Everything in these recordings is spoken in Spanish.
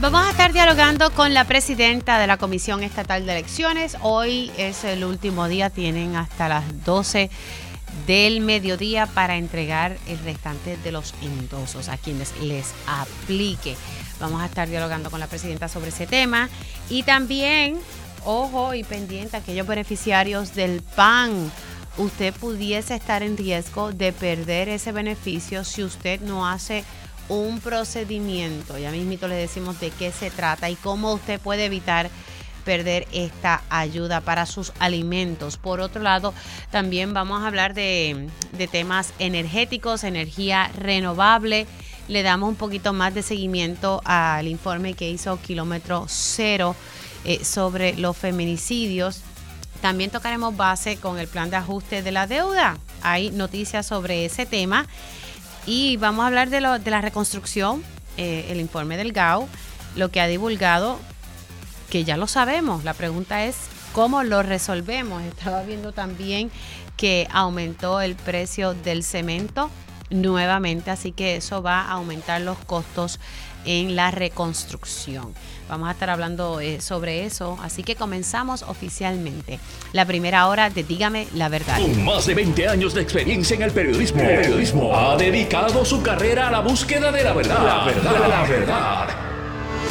Vamos a estar dialogando con la presidenta de la Comisión Estatal de Elecciones. Hoy es el último día, tienen hasta las 12 del mediodía para entregar el restante de los endosos a quienes les aplique. Vamos a estar dialogando con la presidenta sobre ese tema y también, ojo y pendiente, aquellos beneficiarios del PAN. Usted pudiese estar en riesgo de perder ese beneficio si usted no hace un procedimiento. Ya mismito le decimos de qué se trata y cómo usted puede evitar perder esta ayuda para sus alimentos. Por otro lado, también vamos a hablar de, temas energéticos, energía renovable. Le damos un poquito más de seguimiento al informe que hizo Kilómetro Cero eh, sobre los feminicidios. También tocaremos base con el plan de ajuste de la deuda. Hay noticias sobre ese tema. Y vamos a hablar de, la reconstrucción, eh, el informe del GAO, lo que ha divulgado, que ya lo sabemos. La pregunta es, ¿cómo lo resolvemos? Estaba viendo también que aumentó el precio del cemento nuevamente, así que eso va a aumentar los costos en la reconstrucción. Vamos a estar hablando eh, sobre eso, así que comenzamos oficialmente la primera hora de Dígame la verdad. Con más de 20 años de experiencia en el periodismo, el periodismo ha dedicado su carrera a la búsqueda de la verdad. La verdad, la verdad.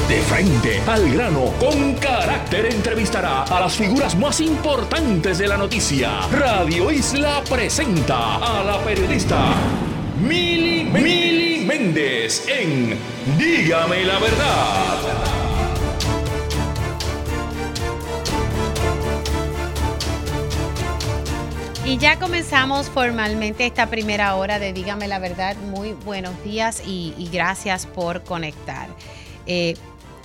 De frente al grano, con carácter entrevistará a las figuras más importantes de la noticia. Radio Isla presenta a la periodista Mili, Mili Méndez en Dígame la verdad. Y ya comenzamos formalmente esta primera hora de Dígame la verdad. Muy buenos días y, gracias por conectar. Eh,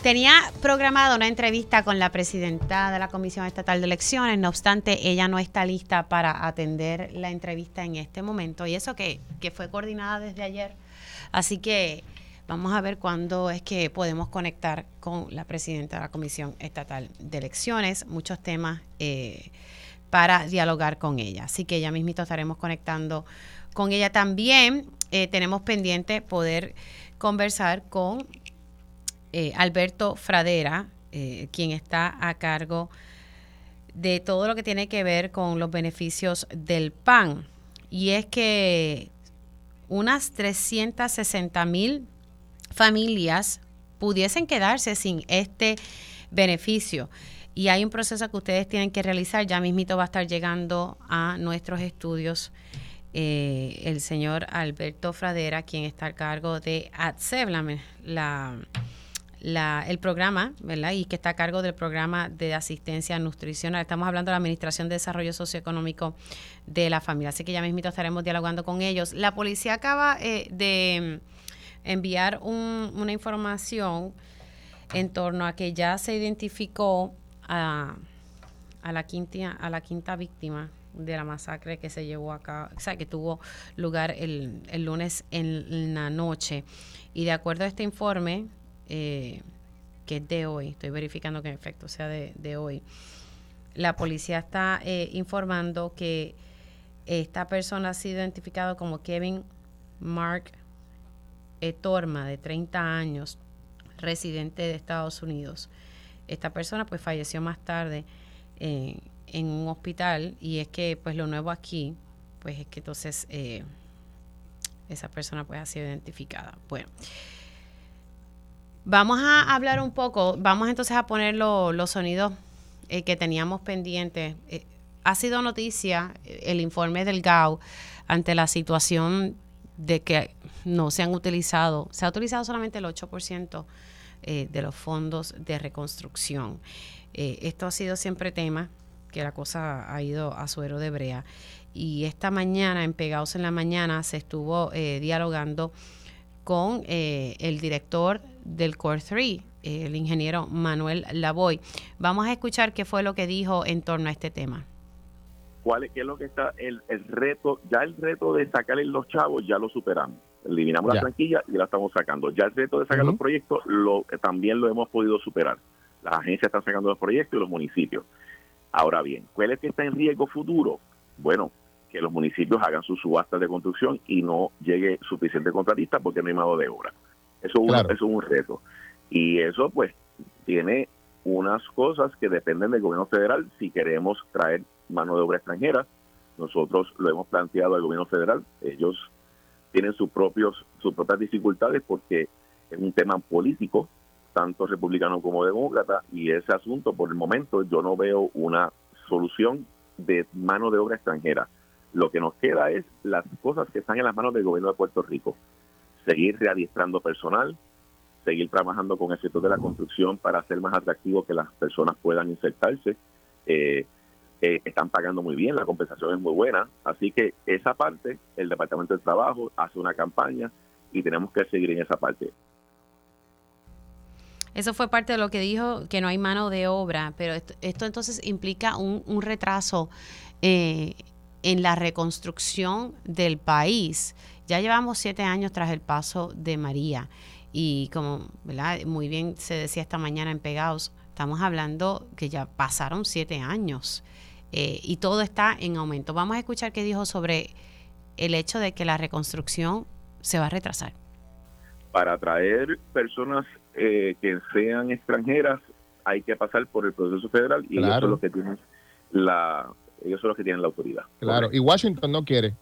tenía programada una entrevista con la presidenta de la Comisión Estatal de Elecciones, no obstante, ella no está lista para atender la entrevista en este momento y eso que, que fue coordinada desde ayer. Así que vamos a ver cuándo es que podemos conectar con la presidenta de la Comisión Estatal de Elecciones. Muchos temas. Eh, para dialogar con ella. Así que ya mismito estaremos conectando con ella también. Eh, tenemos pendiente poder conversar con eh, Alberto Fradera, eh, quien está a cargo de todo lo que tiene que ver con los beneficios del PAN. Y es que unas 360 mil familias pudiesen quedarse sin este beneficio y hay un proceso que ustedes tienen que realizar. Ya mismito va a estar llegando a nuestros estudios eh, el señor Alberto Fradera, quien está a cargo de ADSEB, la, la, el programa, ¿verdad? Y que está a cargo del programa de asistencia nutricional. Estamos hablando de la Administración de Desarrollo Socioeconómico de la Familia. Así que ya mismito estaremos dialogando con ellos. La policía acaba eh, de enviar un, una información en torno a que ya se identificó a, la quinta, a la quinta víctima de la masacre que se llevó acá, o sea, que tuvo lugar el, el lunes en la noche. Y de acuerdo a este informe, eh, que es de hoy, estoy verificando que en efecto sea de, hoy, la policía está eh, informando que esta persona ha sido identificado como Kevin Mark Etorma, de 30 años, residente de Estados Unidos esta persona pues falleció más tarde eh, en un hospital y es que pues lo nuevo aquí pues es que entonces eh, esa persona pues ha sido identificada. Bueno, vamos a hablar un poco, vamos entonces a poner los sonidos eh, que teníamos pendientes. ha sido noticia el informe del GAU ante la situación de que no se han utilizado, se ha utilizado solamente el 8% eh, de los fondos de reconstrucción. Eh, esto ha sido siempre tema, que la cosa ha ido a suero de brea. Y esta mañana, en Pegados en la Mañana, se estuvo eh, dialogando con el director del Core 3, el ingeniero Manuel Lavoy. Vamos a escuchar qué fue lo que dijo en torno a este tema. ¿Cuál es, qué es lo que está el, el reto? Ya el reto de sacarle los chavos ya lo superamos eliminamos la tranquilla y la estamos sacando. Ya el reto de sacar los proyectos lo, también lo hemos podido superar. Las agencias están sacando los proyectos y los municipios. Ahora bien, ¿cuál es que está en riesgo futuro? Bueno, que los municipios hagan sus subastas de construcción y no llegue suficiente contratista porque no hay mano de obra. Eso, es un reto. Y eso pues tiene unas cosas que dependen del gobierno federal si queremos traer mano de obra extranjera. Nosotros lo hemos planteado al gobierno federal. Ellos tienen sus propios sus propias dificultades porque es un tema político, tanto republicano como demócrata, y ese asunto por el momento yo no veo una solución de mano de obra extranjera. Lo que nos queda es las cosas que están en las manos del gobierno de Puerto Rico. Seguir readiestrando personal, seguir trabajando con el sector de la construcción para hacer más atractivo que las personas puedan insertarse. Eh, eh, están pagando muy bien, la compensación es muy buena, así que esa parte, el Departamento del Trabajo hace una campaña y tenemos que seguir en esa parte. Eso fue parte de lo que dijo, que no hay mano de obra, pero esto, entonces implica un, retraso eh, en la reconstrucción del país. Ya llevamos siete años tras el paso de María y como muy bien se decía esta mañana en Pegaos, estamos hablando que ya pasaron siete años eh, y todo está en aumento. Vamos a escuchar qué dijo sobre el hecho de que la reconstrucción se va a retrasar. Para atraer personas eh, que sean extranjeras hay que pasar por el proceso federal y ellos son los que tienen la ellos son los que tienen la autoridad. Claro, y Washington no quiere.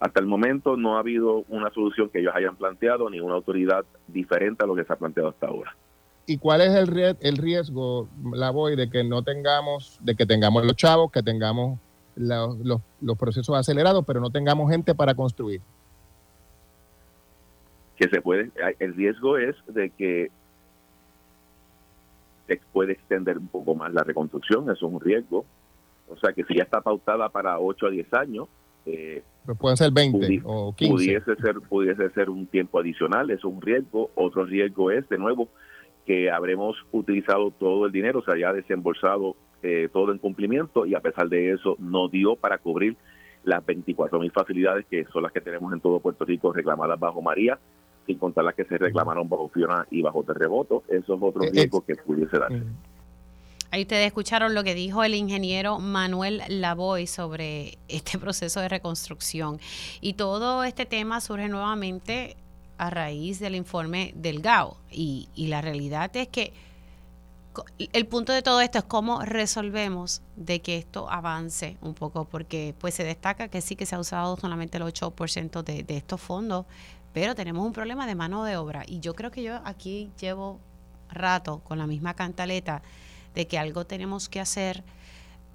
Hasta el momento no ha habido una solución que ellos hayan planteado ni una autoridad diferente a lo que se ha planteado hasta ahora. ¿Y cuál es el, el riesgo, la voy, de que no tengamos, de que tengamos los chavos, que tengamos los, los procesos acelerados, pero no tengamos gente para construir? que se puede, el riesgo es de que se puede extender un poco más la reconstrucción, eso es un riesgo. O sea que si ya está pautada para 8 a 10 años, eh, pueden ser 20 o 15. Pudiese ser, pudiese ser un tiempo adicional, eso es un riesgo. Otro riesgo es, de nuevo, que habremos utilizado todo el dinero, o sea, ya desembolsado eh, todo en cumplimiento y a pesar de eso no dio para cubrir las 24 mil facilidades que son las que tenemos en todo Puerto Rico reclamadas bajo María sin contar las que se reclamaron bajo Fiona y bajo terremoto. Eso es otro eh, riesgo que pudiese darse. Ahí ustedes escucharon lo que dijo el ingeniero Manuel Lavoy sobre este proceso de reconstrucción. Y todo este tema surge nuevamente a raíz del informe del GAO. Y, y la realidad es que el punto de todo esto es cómo resolvemos de que esto avance un poco, porque pues se destaca que sí que se ha usado solamente el 8% de, de estos fondos, pero tenemos un problema de mano de obra y yo creo que yo aquí llevo rato con la misma cantaleta de que algo tenemos que hacer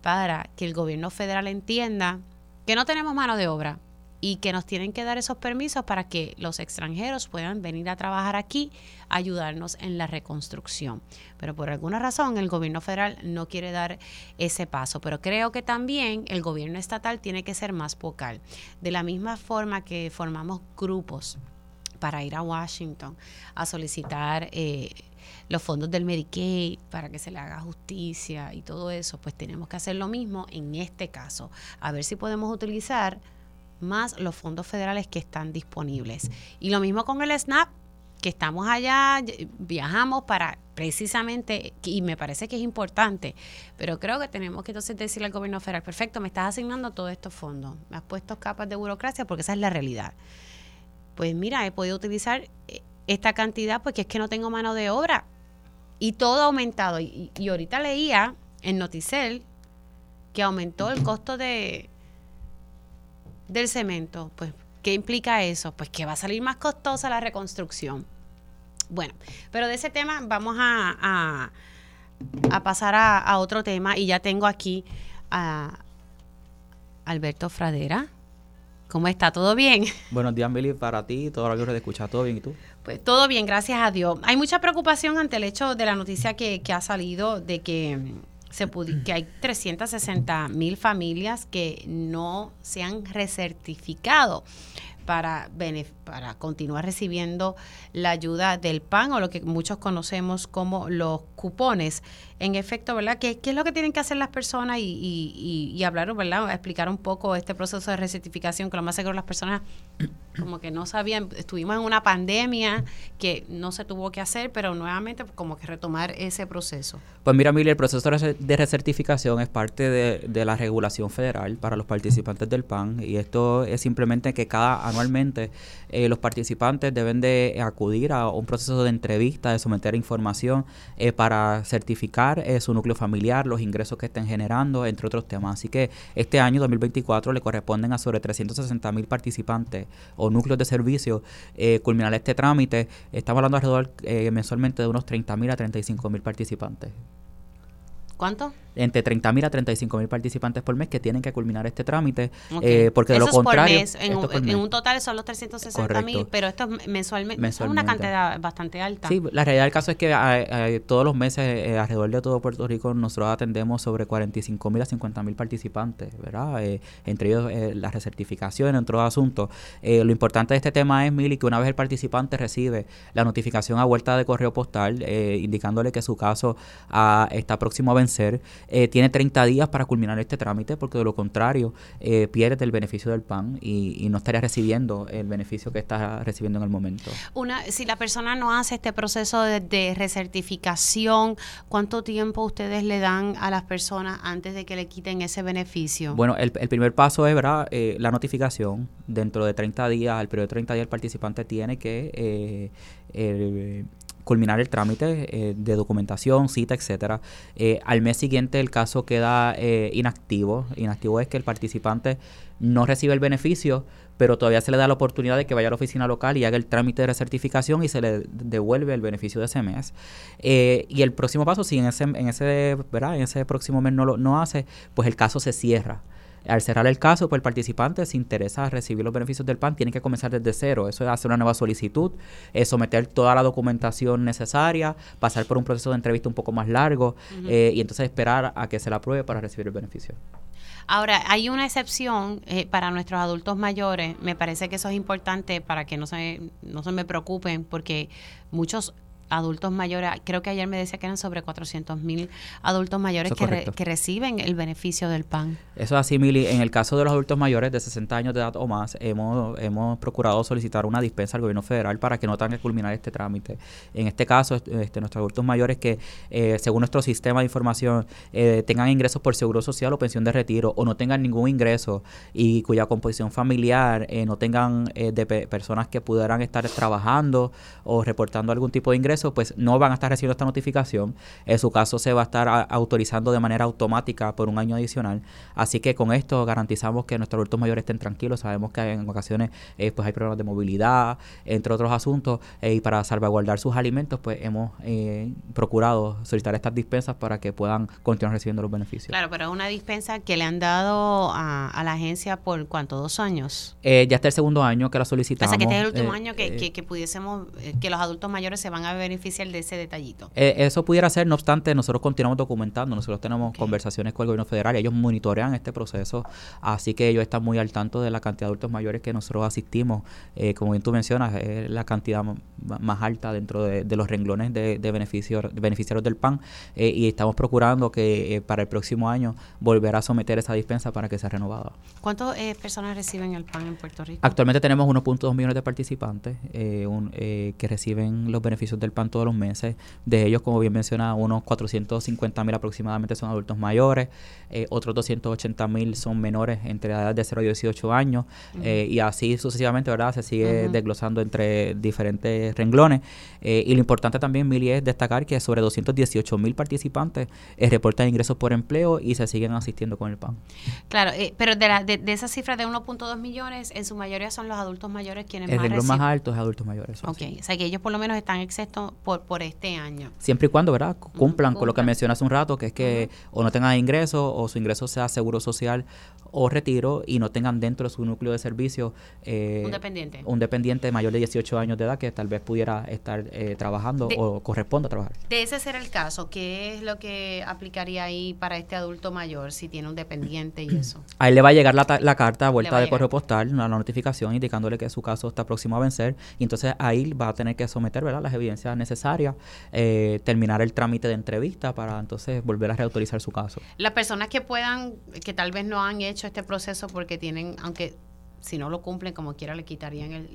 para que el gobierno federal entienda que no tenemos mano de obra y que nos tienen que dar esos permisos para que los extranjeros puedan venir a trabajar aquí, ayudarnos en la reconstrucción. Pero por alguna razón el gobierno federal no quiere dar ese paso. Pero creo que también el gobierno estatal tiene que ser más vocal. De la misma forma que formamos grupos para ir a Washington a solicitar eh, los fondos del Medicaid para que se le haga justicia y todo eso, pues tenemos que hacer lo mismo en este caso, a ver si podemos utilizar más los fondos federales que están disponibles. Y lo mismo con el SNAP, que estamos allá, viajamos para precisamente, y me parece que es importante, pero creo que tenemos que entonces decirle al gobierno federal, perfecto, me estás asignando todos estos fondos, me has puesto capas de burocracia porque esa es la realidad. Pues mira, he podido utilizar eh, esta cantidad porque es que no tengo mano de obra y todo ha aumentado. Y, y ahorita leía en Noticel que aumentó el costo de, del cemento, pues, ¿qué implica eso? Pues que va a salir más costosa la reconstrucción. Bueno, pero de ese tema vamos a, a, pasar a, otro tema y ya tengo aquí a Alberto Fradera. ¿Cómo está? ¿Todo bien? Buenos días, Billy, para ti, todo lo que de escuchar, ¿todo bien? ¿Y tú? Pues todo bien, gracias a Dios. Hay mucha preocupación ante el hecho de la noticia que, que ha salido de que se que hay 360 mil familias que no se han recertificado para, para continuar recibiendo la ayuda del PAN o lo que muchos conocemos como los cupones, en efecto, ¿verdad? ¿Qué, qué es lo que tienen que hacer las personas? Y, y, y, hablar, ¿verdad? Explicar un poco este proceso de recertificación, que lo más seguro las personas como que no sabían, estuvimos en una pandemia que no se tuvo que hacer, pero nuevamente como que retomar ese proceso. Pues mira, Mili, el proceso de recertificación es parte de, de, la regulación federal para los participantes del PAN y esto es simplemente que cada anualmente eh, los participantes deben de acudir a un proceso de entrevista, de someter información eh, para certificar eh, su núcleo familiar, los ingresos que estén generando, entre otros temas. Así que este año 2024 le corresponden a sobre 360 mil participantes o núcleos de servicio culminar este trámite. Estamos hablando alrededor mensualmente de unos 30 mil a 35 mil participantes. ¿Cuánto? Entre 30 mil a 35 mil participantes por mes que tienen que culminar este trámite, eh, porque de lo contrario... En, un total son los 360 mil, pero esto es mensualmente, Es una cantidad bastante alta. Sí, la realidad del caso es que todos los meses eh, alrededor de todo Puerto Rico nosotros atendemos sobre 45 mil a 50 mil participantes, ¿verdad? Eh, entre ellos la recertificación, entre otros asuntos. lo importante de este tema es, Mili, que una vez el participante recibe la notificación a vuelta de correo postal indicándole que su caso ah, está próximo a vencer, eh, tiene 30 días para culminar este trámite, porque de lo contrario eh, pierde el beneficio del PAN y, no estaría recibiendo el beneficio que está recibiendo en el momento. Una, si la persona no hace este proceso de, recertificación, ¿cuánto tiempo ustedes le dan a las personas antes de que le quiten ese beneficio? Bueno, el, primer paso es ¿verdad? Eh, la notificación. Dentro de 30 días, al periodo de 30 días, el participante tiene que eh, culminar el trámite eh, de documentación, cita, etcétera. Eh, al mes siguiente el caso queda eh, inactivo. Inactivo es que el participante no recibe el beneficio, pero todavía se le da la oportunidad de que vaya a la oficina local y haga el trámite de recertificación y se le devuelve el beneficio de ese mes. y el próximo paso, si en ese, en ese, ¿verdad? En ese próximo mes no lo no hace, pues el caso se cierra. Al cerrar el caso, pues el participante, si interesa recibir los beneficios del PAN, tiene que comenzar desde cero. Eso es hacer una nueva solicitud, es someter toda la documentación necesaria, pasar por un proceso de entrevista un poco más largo eh, y entonces esperar a que se la apruebe para recibir el beneficio. Ahora, hay una excepción eh, para nuestros adultos mayores. Me parece que eso es importante para que no se, no se me preocupen, porque muchos adultos mayores, creo que ayer me decía que eran sobre 400 mil adultos mayores que, que, reciben el beneficio del PAN. Eso es así, Mili. En el caso de los adultos mayores de 60 años de edad o más, hemos, hemos procurado solicitar una dispensa al gobierno federal para que no tengan que culminar este trámite. En este caso, este, nuestros adultos mayores que, eh, según nuestro sistema de información, eh, tengan ingresos por seguro social o pensión de retiro o no tengan ningún ingreso y cuya composición familiar eh, no tengan de personas que pudieran estar trabajando o reportando algún tipo de ingreso, pues no van a estar recibiendo esta notificación. En su caso se va a estar autorizando de manera automática por un año adicional. Así que con esto garantizamos que nuestros adultos mayores estén tranquilos. Sabemos que en ocasiones eh, pues hay problemas de movilidad, entre otros asuntos, eh, y para salvaguardar sus alimentos, pues hemos eh, procurado solicitar estas dispensas para que puedan continuar recibiendo los beneficios. Claro, pero es una dispensa que le han dado a, la agencia por cuánto, dos años. ya está el segundo año que la solicitamos. O sea, que este es el último año que, que pudiésemos, que los adultos mayores se van a ver beneficiar de ese detallito. Eh, eso pudiera ser, no obstante, nosotros continuamos documentando, nosotros tenemos conversaciones con el gobierno federal, ellos monitorean este proceso, así que ellos están muy al tanto de la cantidad de adultos mayores que nosotros asistimos. Eh, como bien tú mencionas, es la cantidad más alta dentro de, los renglones de, beneficios, beneficiarios del PAN eh, y estamos procurando que para el próximo año volver a someter esa dispensa para que sea renovada. ¿Cuántas personas reciben el PAN en Puerto Rico? Actualmente tenemos 1.2 millones de participantes que reciben los beneficios del todos los meses. De ellos, como bien mencionaba, unos 450 mil aproximadamente son adultos mayores, eh, otros 280 mil son menores entre edades de 0 y 18 años, eh, y así sucesivamente, ¿verdad? Se sigue desglosando entre diferentes renglones. Eh, y lo importante también, Mili, es destacar que sobre 218 mil participantes reportan ingresos por empleo y se siguen asistiendo con el PAN. Claro, pero de, la, de, esa cifra de 1.2 millones, en su mayoría son los adultos mayores quienes el más renglón más alto es adultos mayores. Ok, o sea que ellos por lo menos están exentos por, por este año. Siempre y cuando, ¿verdad? Cumplan con lo que mencioné hace un rato, que es que o no tengan ingresos o su ingreso sea seguro social o retiro y no tengan dentro de su núcleo de servicio eh, un dependiente. Un dependiente mayor de 18 años de edad que tal vez pudiera estar eh, trabajando o corresponda a trabajar. De ese ser el caso, ¿qué es lo que aplicaría ahí para este adulto mayor si tiene un dependiente y eso? A él le va a llegar la, la carta a vuelta de correo postal, una notificación indicándole que su caso está próximo a vencer y entonces ahí va a tener que someter ¿verdad? las evidencias necesarias, eh, terminar el trámite de entrevista para entonces volver a reautorizar su caso. Las personas que puedan, que tal vez no han hecho este proceso porque tienen, aunque si no lo cumplen como quiera le quitarían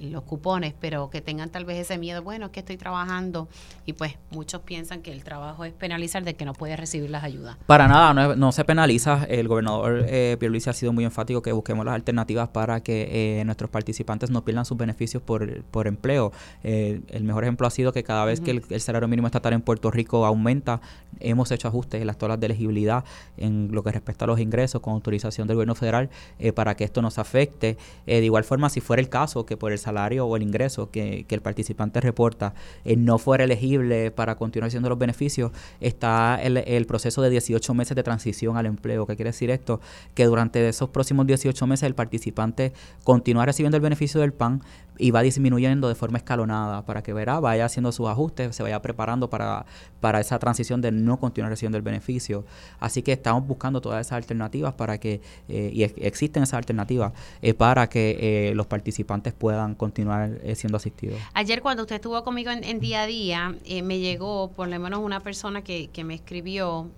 los cupones, pero que tengan tal vez ese miedo, bueno, es que estoy trabajando y pues muchos piensan que el trabajo es penalizar de que no puede recibir las ayudas. Para nada, no, se penaliza. El gobernador eh, Pierluisi ha sido muy enfático que busquemos las alternativas para que eh, nuestros participantes no pierdan sus beneficios por, por empleo. Eh, el mejor ejemplo ha sido que cada vez que el, salario mínimo estatal en Puerto Rico aumenta, hemos hecho ajustes en las tablas de elegibilidad en lo que respecta a los ingresos con autorización del gobierno federal eh, para que esto no se afecte eh, de igual forma, si fuera el caso que por el salario o el ingreso que, el participante reporta eh, no fuera elegible para continuar haciendo los beneficios, está el, proceso de 18 meses de transición al empleo. ¿Qué quiere decir esto? Que durante esos próximos 18 meses el participante continúa recibiendo el beneficio del PAN, y va disminuyendo de forma escalonada para que verá, vaya haciendo sus ajustes, se vaya preparando para, para esa transición de no continuar recibiendo el beneficio. Así que estamos buscando todas esas alternativas para que, eh, y existen esas alternativas, eh, para que eh, los participantes puedan continuar siendo asistidos. Ayer cuando usted estuvo conmigo en, día a día, me llegó por lo menos una persona que, que me escribió,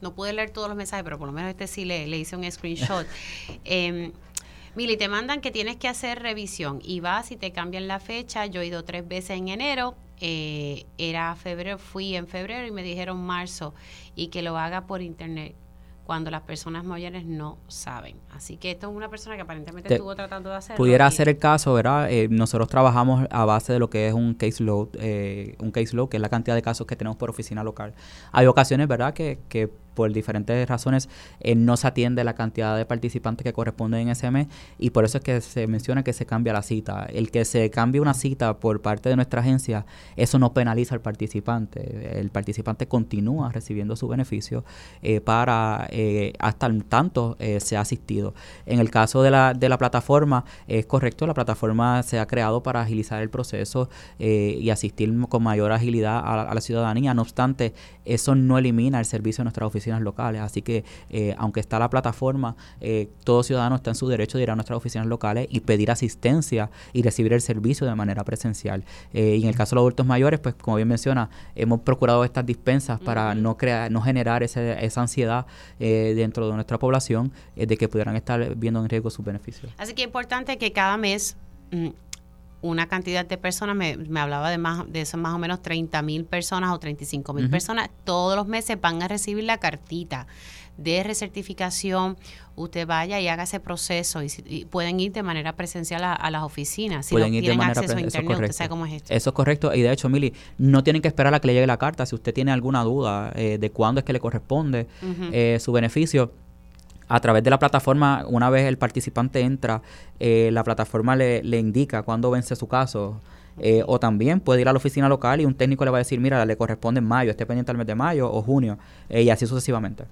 no pude leer todos los mensajes, pero por lo menos este sí le, le hice un screenshot. eh, Mili, te mandan que tienes que hacer revisión y vas y te cambian la fecha. Yo he ido tres veces en enero, eh, era febrero, fui en febrero y me dijeron marzo y que lo haga por internet cuando las personas mayores no saben. Así que esto es una persona que aparentemente estuvo tratando de hacerlo. Pudiera ser el caso, ¿verdad? Eh, nosotros trabajamos a base de lo que es un case load, eh, un case load, que es la cantidad de casos que tenemos por oficina local. Hay ocasiones, ¿verdad?, que, que por diferentes razones eh, no se atiende la cantidad de participantes que corresponden en ese mes y por eso es que se menciona que se cambia la cita. El que se cambie una cita por parte de nuestra agencia, eso no penaliza al participante. El participante continúa recibiendo su beneficio eh, para eh, hasta el tanto se ha asistido. En el caso de la, de la plataforma, es correcto, la plataforma se ha creado para agilizar el proceso y asistir con mayor agilidad a, a la ciudadanía. No obstante, eso no elimina el servicio de nuestra locales. Así que, eh, aunque está la plataforma, eh, todo ciudadano está en su derecho de ir a nuestras oficinas locales y pedir asistencia y recibir el servicio de manera presencial. Eh, y en el caso de los adultos mayores, pues como bien menciona, hemos procurado estas dispensas para no crear, no generar esa ansiedad dentro de nuestra población de que pudieran estar viendo en riesgo sus beneficios. Así que es importante que cada mes mm, una cantidad de personas, me, me, hablaba de más de esos más o menos 30 mil personas o 35 mil personas, todos los meses van a recibir la cartita de recertificación. Usted vaya y haga ese proceso y, pueden ir de manera presencial a, las oficinas. Si pueden no tienen acceso a internet, usted sabe cómo es esto. Eso es correcto. Y de hecho, Mili, no tienen que esperar a que le llegue la carta. Si usted tiene alguna duda eh, de cuándo es que le corresponde eh, su beneficio, a través de la plataforma, una vez el participante entra, eh, la plataforma le, indica cuándo vence su caso. Eh, o también puede ir a la oficina local y un técnico le va a decir, mira, le corresponde en mayo, esté pendiente al mes de mayo o junio, eh, y así sucesivamente.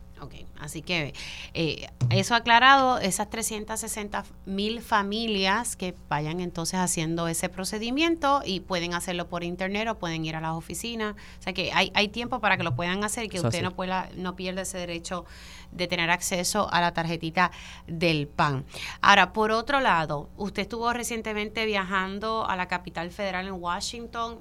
Así que eh, eso aclarado, esas 360 mil familias que vayan entonces haciendo ese procedimiento y pueden hacerlo por internet o pueden ir a las oficinas. O sea que hay, hay tiempo para que lo puedan hacer y que usted no, pueda, no pierda ese derecho de tener acceso a la tarjetita del PAN. Ahora, por otro lado, usted estuvo recientemente viajando a la capital federal en Washington,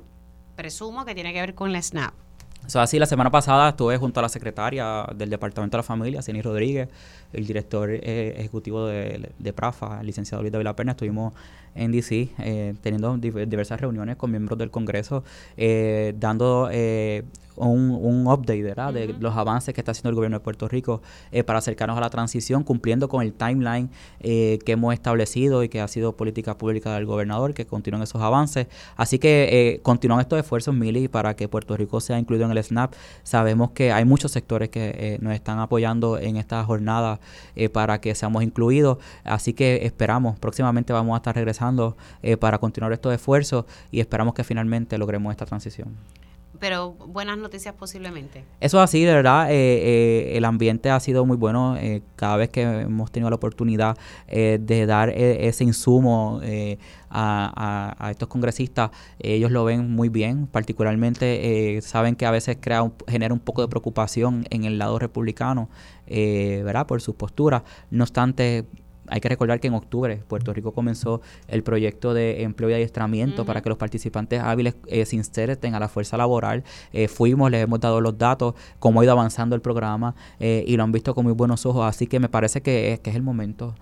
presumo que tiene que ver con la SNAP. Eso así, la semana pasada estuve junto a la secretaria del Departamento de la Familia, Ceni Rodríguez, el director eh, ejecutivo de, de, PRAFA, el licenciado Luis David Perna, estuvimos en DC eh, teniendo diversas reuniones con miembros del Congreso, eh, dando un, un update de los avances que está haciendo el gobierno de Puerto Rico eh, para acercarnos a la transición, cumpliendo con el timeline eh, que hemos establecido y que ha sido política pública del gobernador, que continúan esos avances. Así que eh, continúan estos esfuerzos, Mili, para que Puerto Rico sea incluido en el SNAP. Sabemos que hay muchos sectores que nos están apoyando en esta jornada para que seamos incluidos. Así que esperamos, próximamente vamos a estar regresando para continuar estos esfuerzos y esperamos que finalmente logremos esta transición pero buenas noticias posiblemente. Eso así, de verdad, eh, eh, el ambiente ha sido muy bueno eh, cada vez que hemos tenido la oportunidad de dar ese insumo a, a, estos congresistas, ellos lo ven muy bien, particularmente saben que a veces crea genera un poco de preocupación en el lado republicano, ¿verdad? Por sus posturas. No obstante, hay que recordar que en octubre Puerto Rico comenzó el proyecto de empleo y adiestramiento para que los participantes hábiles eh, se inserten a la fuerza laboral. Eh, fuimos, les hemos dado los datos, cómo ha ido avanzando el programa eh, y lo han visto con muy buenos ojos. Así que me parece que es, que es el momento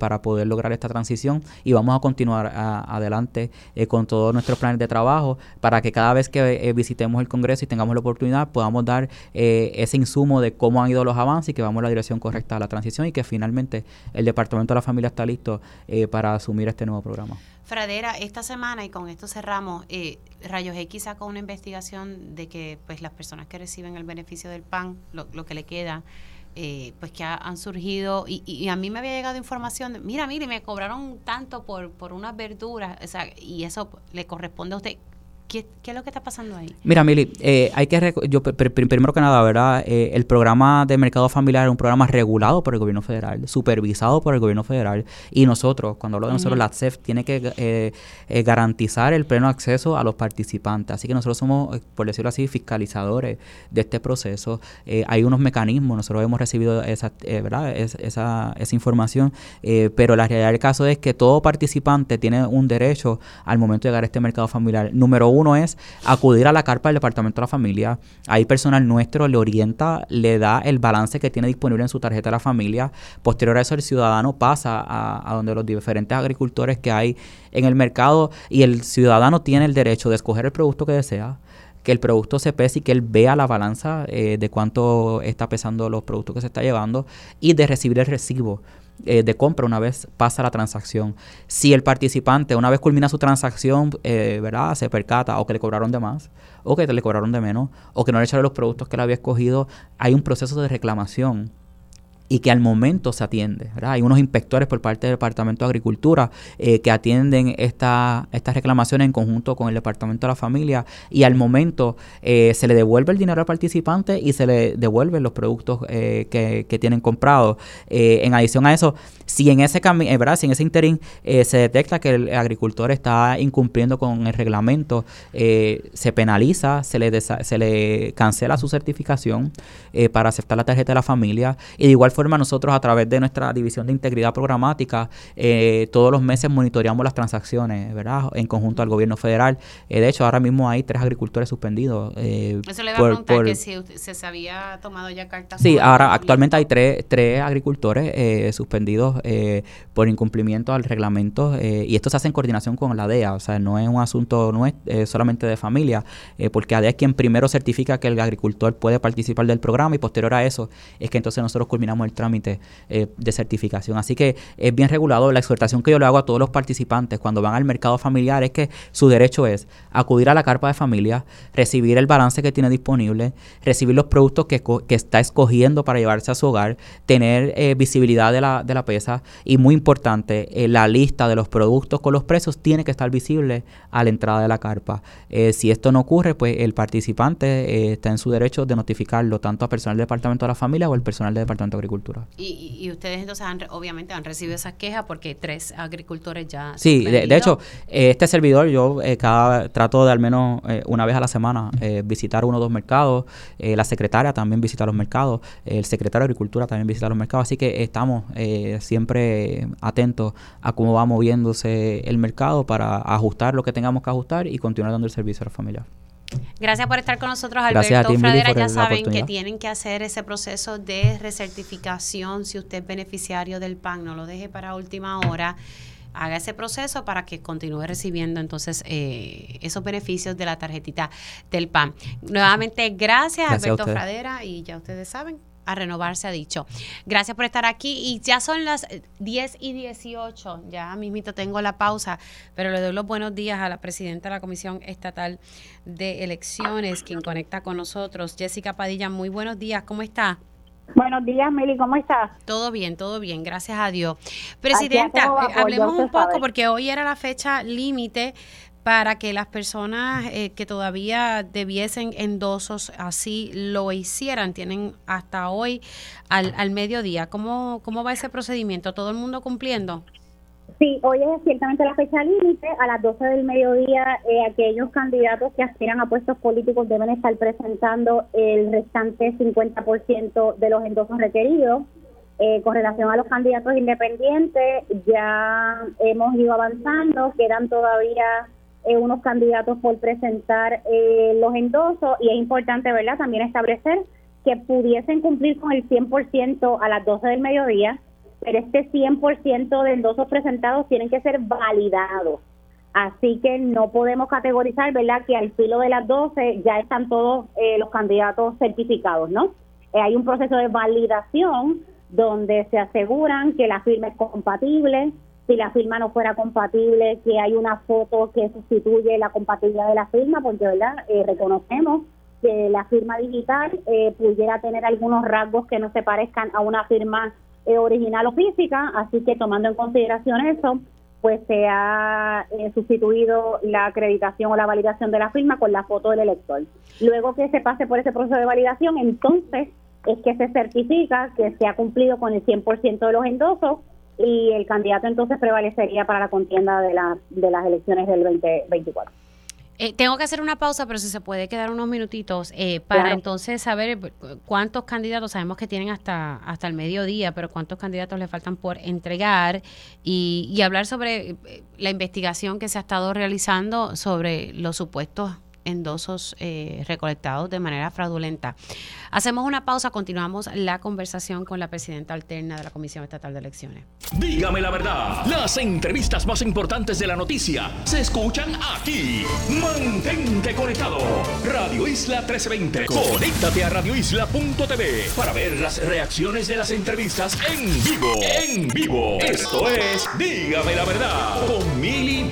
para poder lograr esta transición y vamos a continuar adelante con todos nuestros planes de trabajo para que cada vez que visitemos el Congreso y tengamos la oportunidad podamos dar ese insumo de cómo han ido los avances y que vamos en la dirección correcta a la transición y que finalmente el Departamento de la Familia está listo eh, para asumir este nuevo programa. Fradera, esta semana, y con esto cerramos, eh, Rayos X sacó una investigación de que pues las personas que reciben el beneficio del PAN, lo, que le queda, eh, pues que han surgido, y, a mí me había llegado información, de, mira, mire, me cobraron tanto por, por unas verduras, o sea, y eso le corresponde a usted. ¿Qué, es lo que está pasando ahí? Mira, Mili, eh, hay que yo primero que nada, ¿verdad? Eh, el programa de mercado familiar es un programa regulado por el gobierno federal, supervisado por el gobierno federal, y nosotros, cuando hablo de nosotros, la CEF tiene que eh, garantizar el pleno acceso a los participantes. Así que nosotros somos, por decirlo así, fiscalizadores de este proceso. hay unos mecanismos, nosotros hemos recibido esa, ¿verdad? esa, esa información, pero la realidad del caso es que todo participante tiene un derecho al momento de llegar a este mercado familiar. Número uno, uno es acudir a la carpa del Departamento de la Familia. Ahí personal nuestro le orienta, le da el balance que tiene disponible en su tarjeta de la familia. Posterior a eso, el ciudadano pasa a, donde los diferentes agricultores que hay en el mercado y el ciudadano tiene el derecho de escoger el producto que desea que el producto se pese y que él vea la balanza eh, de cuánto está pesando los productos que se está llevando y de recibir el recibo eh, de compra una vez pasa la transacción. Si el participante una vez culmina su transacción, eh, ¿verdad? Se percata o que le cobraron de más, o que le cobraron de menos, o que no le echaron los productos que le había escogido, hay un proceso de reclamación y que al momento se atiende. Hay unos inspectores por parte del Departamento de Agricultura eh, que atienden esta, estas reclamaciones en conjunto con el Departamento de la Familia y al momento eh, se le devuelve el dinero al participante y se le devuelven los productos eh, que, tienen comprados. en adición a eso, si en ese ¿verdad? si en ese interín se detecta que el agricultor está incumpliendo con el reglamento, se penaliza, se le, se le cancela su certificación para aceptar la tarjeta de la familia y de igual nosotros a través de nuestra división de integridad programática eh, todos los meses monitoreamos las transacciones, ¿verdad? En conjunto al gobierno federal. Eh, de hecho, ahora mismo hay tres agricultores suspendidos. Eh, Eso le iba a preguntar que si se había tomado ya cartas. Sí, ahora actualmente hay tres, tres agricultores suspendidos por incumplimiento al reglamento y esto se hace en coordinación con la DEA, o sea, no es un asunto no es solamente de familia, porque la DEA es quien primero certifica que el agricultor puede participar del programa y posterior a eso es que entonces nosotros culminamos el trámite eh, de certificación. Así que es bien regulado. La exhortación que yo le hago a todos los participantes cuando van al mercado familiar es que su derecho es acudir a la carpa de familia, recibir el balance que tiene disponible, recibir los productos que, está escogiendo para llevarse a su hogar, tener eh, visibilidad de la, de la pesa y muy importante, eh, la lista de los productos con los precios tiene que estar visible a la entrada de la carpa. si esto no ocurre, pues el participante está en su derecho de notificarlo tanto a personal del Departamento de la Familia o al personal del Departamento de Agricultura. Y, ustedes entonces han, obviamente han recibido esas quejas porque tres agricultores ya... Sí, de, hecho, eh, este servidor yo eh, cada trato de al menos eh, una vez a la semana visitar uno o dos mercados, la secretaria también visita los mercados, el secretario de Agricultura también visita los mercados, así que estamos siempre atentos a cómo va moviéndose el mercado para ajustar lo que tengamos que ajustar y continuar dando el servicio a la familia. Gracias por estar con nosotros, Alberto. Fradera, ya saben que tienen que hacer ese proceso de recertificación si usted es beneficiario del PAN. No lo deje para última hora. Haga ese proceso para que continúe recibiendo entonces eh, esos beneficios de la tarjetita del PAN. Nuevamente, gracias, gracias Alberto Fradera, y ya ustedes saben, a renovar, se ha dicho. Gracias por estar aquí y ya son las 10 y 18, ya mismito tengo la pausa, pero le doy los buenos días a la presidenta de la Comisión Estatal de Elecciones, quien conecta con nosotros, Jessica Padilla. Muy buenos días, ¿cómo está? Buenos días, Meli, ¿cómo estás? Todo bien, todo bien, gracias a Dios. Presidenta, eh, hablemos un poco porque hoy era la fecha límite para que las personas eh, que todavía debiesen endosos así lo hicieran. Tienen hasta hoy al, al mediodía. ¿Cómo, ¿Cómo va ese procedimiento? ¿Todo el mundo cumpliendo? Sí, hoy es ciertamente la fecha límite. A las 12 del mediodía, eh, aquellos candidatos que aspiran a puestos políticos deben estar presentando el restante 50% de los endosos requeridos. Eh, con relación a los candidatos independientes, ya hemos ido avanzando, quedan todavía eh, unos candidatos por presentar eh, los endosos y es importante, ¿verdad?, también establecer que pudiesen cumplir con el 100% a las 12 del mediodía, pero este 100% de endosos presentados tienen que ser validados. Así que no podemos categorizar, ¿verdad?, que al filo de las 12 ya están todos los candidatos certificados, ¿no? hay un proceso de validación donde se aseguran que la firma es compatible, si la firma no fuera compatible, que hay una foto que sustituye la compatibilidad de la firma, porque verdad eh, reconocemos que la firma digital eh, pudiera tener algunos rasgos que no se parezcan a una firma eh, original o física, así que tomando en consideración eso, pues se ha sustituido la acreditación o la validación de la firma con la foto del elector. Luego que se pase por ese proceso de validación, entonces es que se certifica que se ha cumplido con el 100% de los endosos y el candidato entonces prevalecería para la contienda de, la, de las elecciones del 2024. Eh, tengo que hacer una pausa, pero si se puede quedar unos minutitos eh, para entonces saber eh, cuántos candidatos, sabemos que tienen hasta, hasta el mediodía, pero cuántos candidatos le faltan por entregar y, y hablar sobre la investigación que se ha estado realizando sobre los supuestos endosos eh, recolectados de manera fraudulenta. Hacemos una pausa, continuamos la conversación con la presidenta alterna de la Comisión Estatal de Elecciones. Dígame la verdad, las entrevistas más importantes de la noticia se escuchan aquí. Mantente conectado. Radio Isla 1320. Conéctate a radioisla.tv para ver las reacciones de las entrevistas en vivo. En vivo. Esto es Dígame la verdad con Mili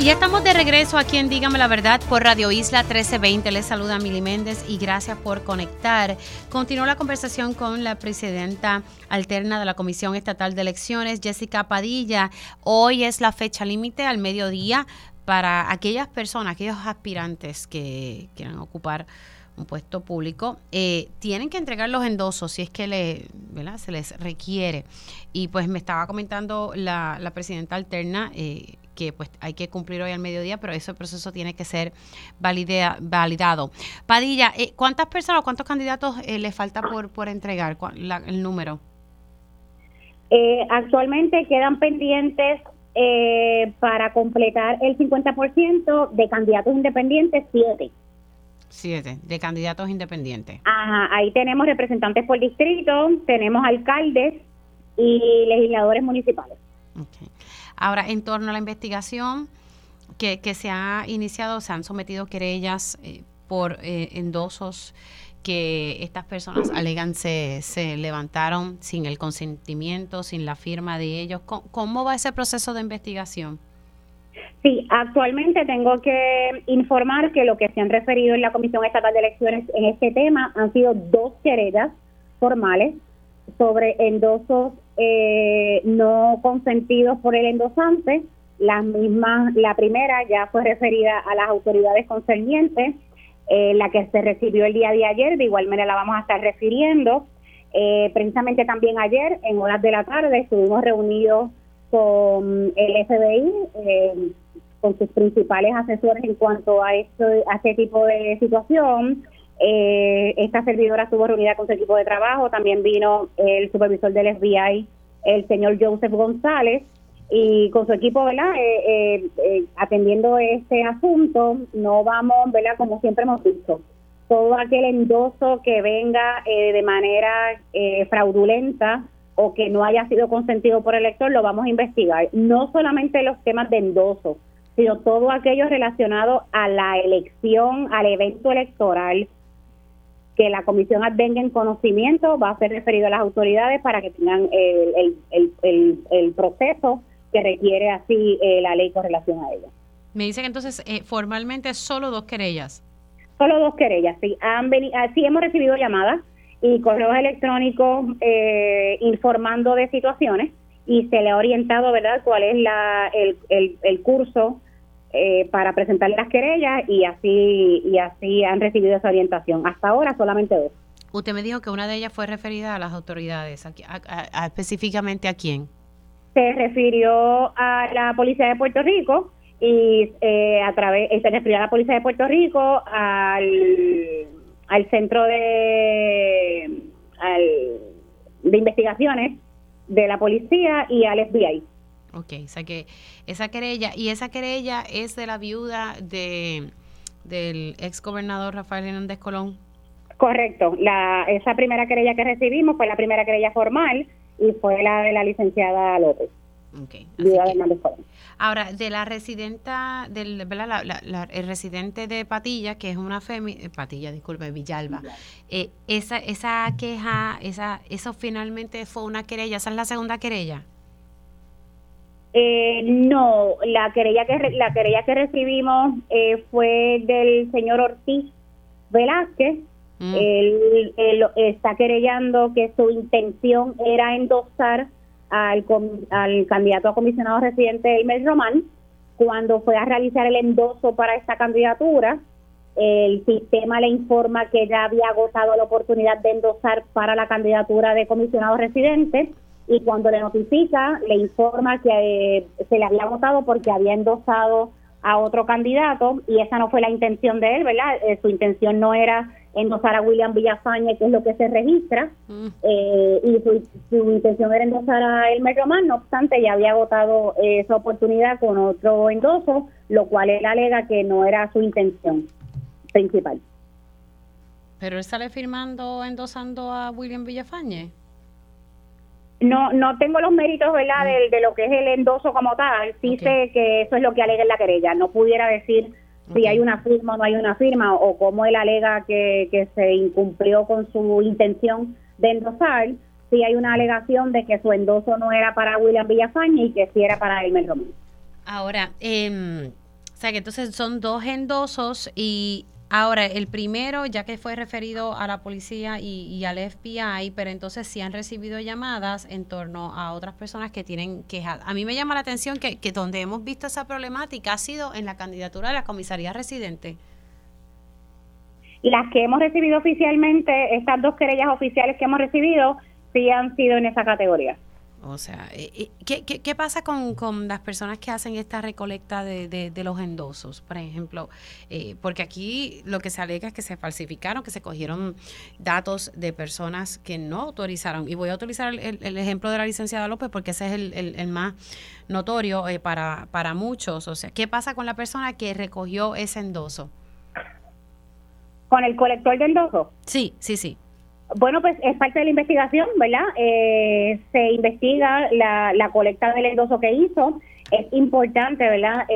y ya estamos de regreso aquí en Dígame la Verdad por Radio Isla 1320. Les saluda Mili Méndez y gracias por conectar. Continúo la conversación con la presidenta alterna de la Comisión Estatal de Elecciones, Jessica Padilla. Hoy es la fecha límite al mediodía para aquellas personas, aquellos aspirantes que quieran ocupar un puesto público, eh, tienen que entregar los endosos si es que le, se les requiere. Y pues me estaba comentando la, la presidenta alterna eh, que pues hay que cumplir hoy al mediodía, pero ese proceso tiene que ser validado. Padilla, eh, ¿cuántas personas, cuántos candidatos eh, le falta por, por entregar el número? Eh, actualmente quedan pendientes para completar el 50% de candidatos independientes, siete. Siete, de candidatos independientes. Ajá, ahí tenemos representantes por distrito, tenemos alcaldes y legisladores municipales. Okay. Ahora, en torno a la investigación que, se ha iniciado, se han sometido querellas eh, por eh, endosos que estas personas alegan se, se levantaron sin el consentimiento, sin la firma de ellos. ¿Cómo, va ese proceso de investigación? Sí, actualmente tengo que informar que lo que se han referido en la Comisión Estatal de Elecciones en este tema han sido dos querellas formales sobre endosos eh, no consentidos por el endosante. La misma, la primera ya fue referida a las autoridades concernientes, eh, la que se recibió el día de ayer, de igual manera la vamos a estar refiriendo. Eh, precisamente también ayer, en horas de la tarde, estuvimos reunidos con el FBI, con sus principales asesores en cuanto a, esto, a este tipo de situación. Eh, esta servidora estuvo reunida con su equipo de trabajo, también vino el supervisor del FBI, el señor Joseph González, y con su equipo, ¿verdad? Eh, eh, atendiendo este asunto, no vamos, ¿verdad? Como siempre hemos dicho, todo aquel endoso que venga de manera fraudulenta o que no haya sido consentido por el elector, lo vamos a investigar. No solamente los temas de endoso, sino todo aquello relacionado a la elección, al evento electoral, que la comisión advenga en conocimiento, va a ser referido a las autoridades para que tengan el, el, el, proceso que requiere así eh, la ley con relación a ella. Me dice que entonces eh, formalmente solo dos querellas. Solo dos querellas, sí. Han ah, sí hemos recibido llamadas y correos electrónicos eh, informando de situaciones y se le ha orientado, ¿verdad?, cuál es la, el, el, el curso eh, para presentar las querellas y así y así han recibido esa orientación. Hasta ahora solamente dos. Usted me dijo que una de ellas fue referida a las autoridades, a, específicamente a quién. Se refirió a la policía de Puerto Rico y eh, a través se refirió a la policía de Puerto Rico al, al centro de al de investigaciones de la policía y al FBI. Ok, o sea que esa querella, y esa querella es de la viuda de del ex gobernador Rafael Hernández Colón. Correcto, la, esa primera querella que recibimos fue la primera querella formal y fue la de la licenciada López. Okay, ahora, de la residenta, del, el residente de Patilla, que es una femi, eh, Patilla, disculpe, Villalba, eh, esa, esa queja, esa, eso finalmente fue una querella, esa es la segunda querella. Eh, no, la querella que la querella que recibimos eh, fue del señor Ortiz Velázquez. Mm. Él, está querellando que su intención era endosar al, al candidato a comisionado residente Elmer Román cuando fue a realizar el endoso para esta candidatura. El sistema le informa que ya había agotado la oportunidad de endosar para la candidatura de comisionado residente y cuando le notifica, le informa que eh, se le había votado porque había endosado a otro candidato y esa no fue la intención de él, ¿verdad? Eh, su intención no era endosar a William Villafañe, que es lo que se registra, mm. eh, y su, intención era endosar a Elmer Román, no obstante, ya había agotado esa oportunidad con otro endoso, lo cual él alega que no era su intención principal. Pero él sale firmando, endosando a William Villafañe. No, no tengo los méritos, ¿verdad?, mm. de, lo que es el endoso como tal. Sí sé que eso es lo que alega en la querella. No pudiera decir si hay una firma o no hay una firma, o cómo él alega que, que se incumplió con su intención de endosar. Si hay una alegación de que su endoso no era para William Villafaña y que sí era para Elmer Román. Ahora, eh, o sea que entonces son dos endosos y Ahora, el primero, ya que fue referido a la policía y, al FBI, pero entonces sí han recibido llamadas en torno a otras personas que tienen quejas. A mí me llama la atención que, que donde hemos visto esa problemática ha sido en la candidatura de la comisaría residente. Las que hemos recibido oficialmente, estas dos querellas oficiales que hemos recibido, sí han sido en esa categoría. O sea, eh, eh, ¿qué, qué, pasa con, con, las personas que hacen esta recolecta de, de, los endosos, por ejemplo? Eh, porque aquí lo que se alega es que se falsificaron, que se cogieron datos de personas que no autorizaron. Y voy a utilizar el, ejemplo de la licenciada López porque ese es el, el más notorio para, para muchos. O sea, ¿qué pasa con la persona que recogió ese endoso? ¿Con el colector de endoso? Sí, sí, sí. Bueno, pues es parte de la investigación, ¿verdad? Eh, se investiga la, la colecta del endoso que hizo. Es importante, ¿verdad?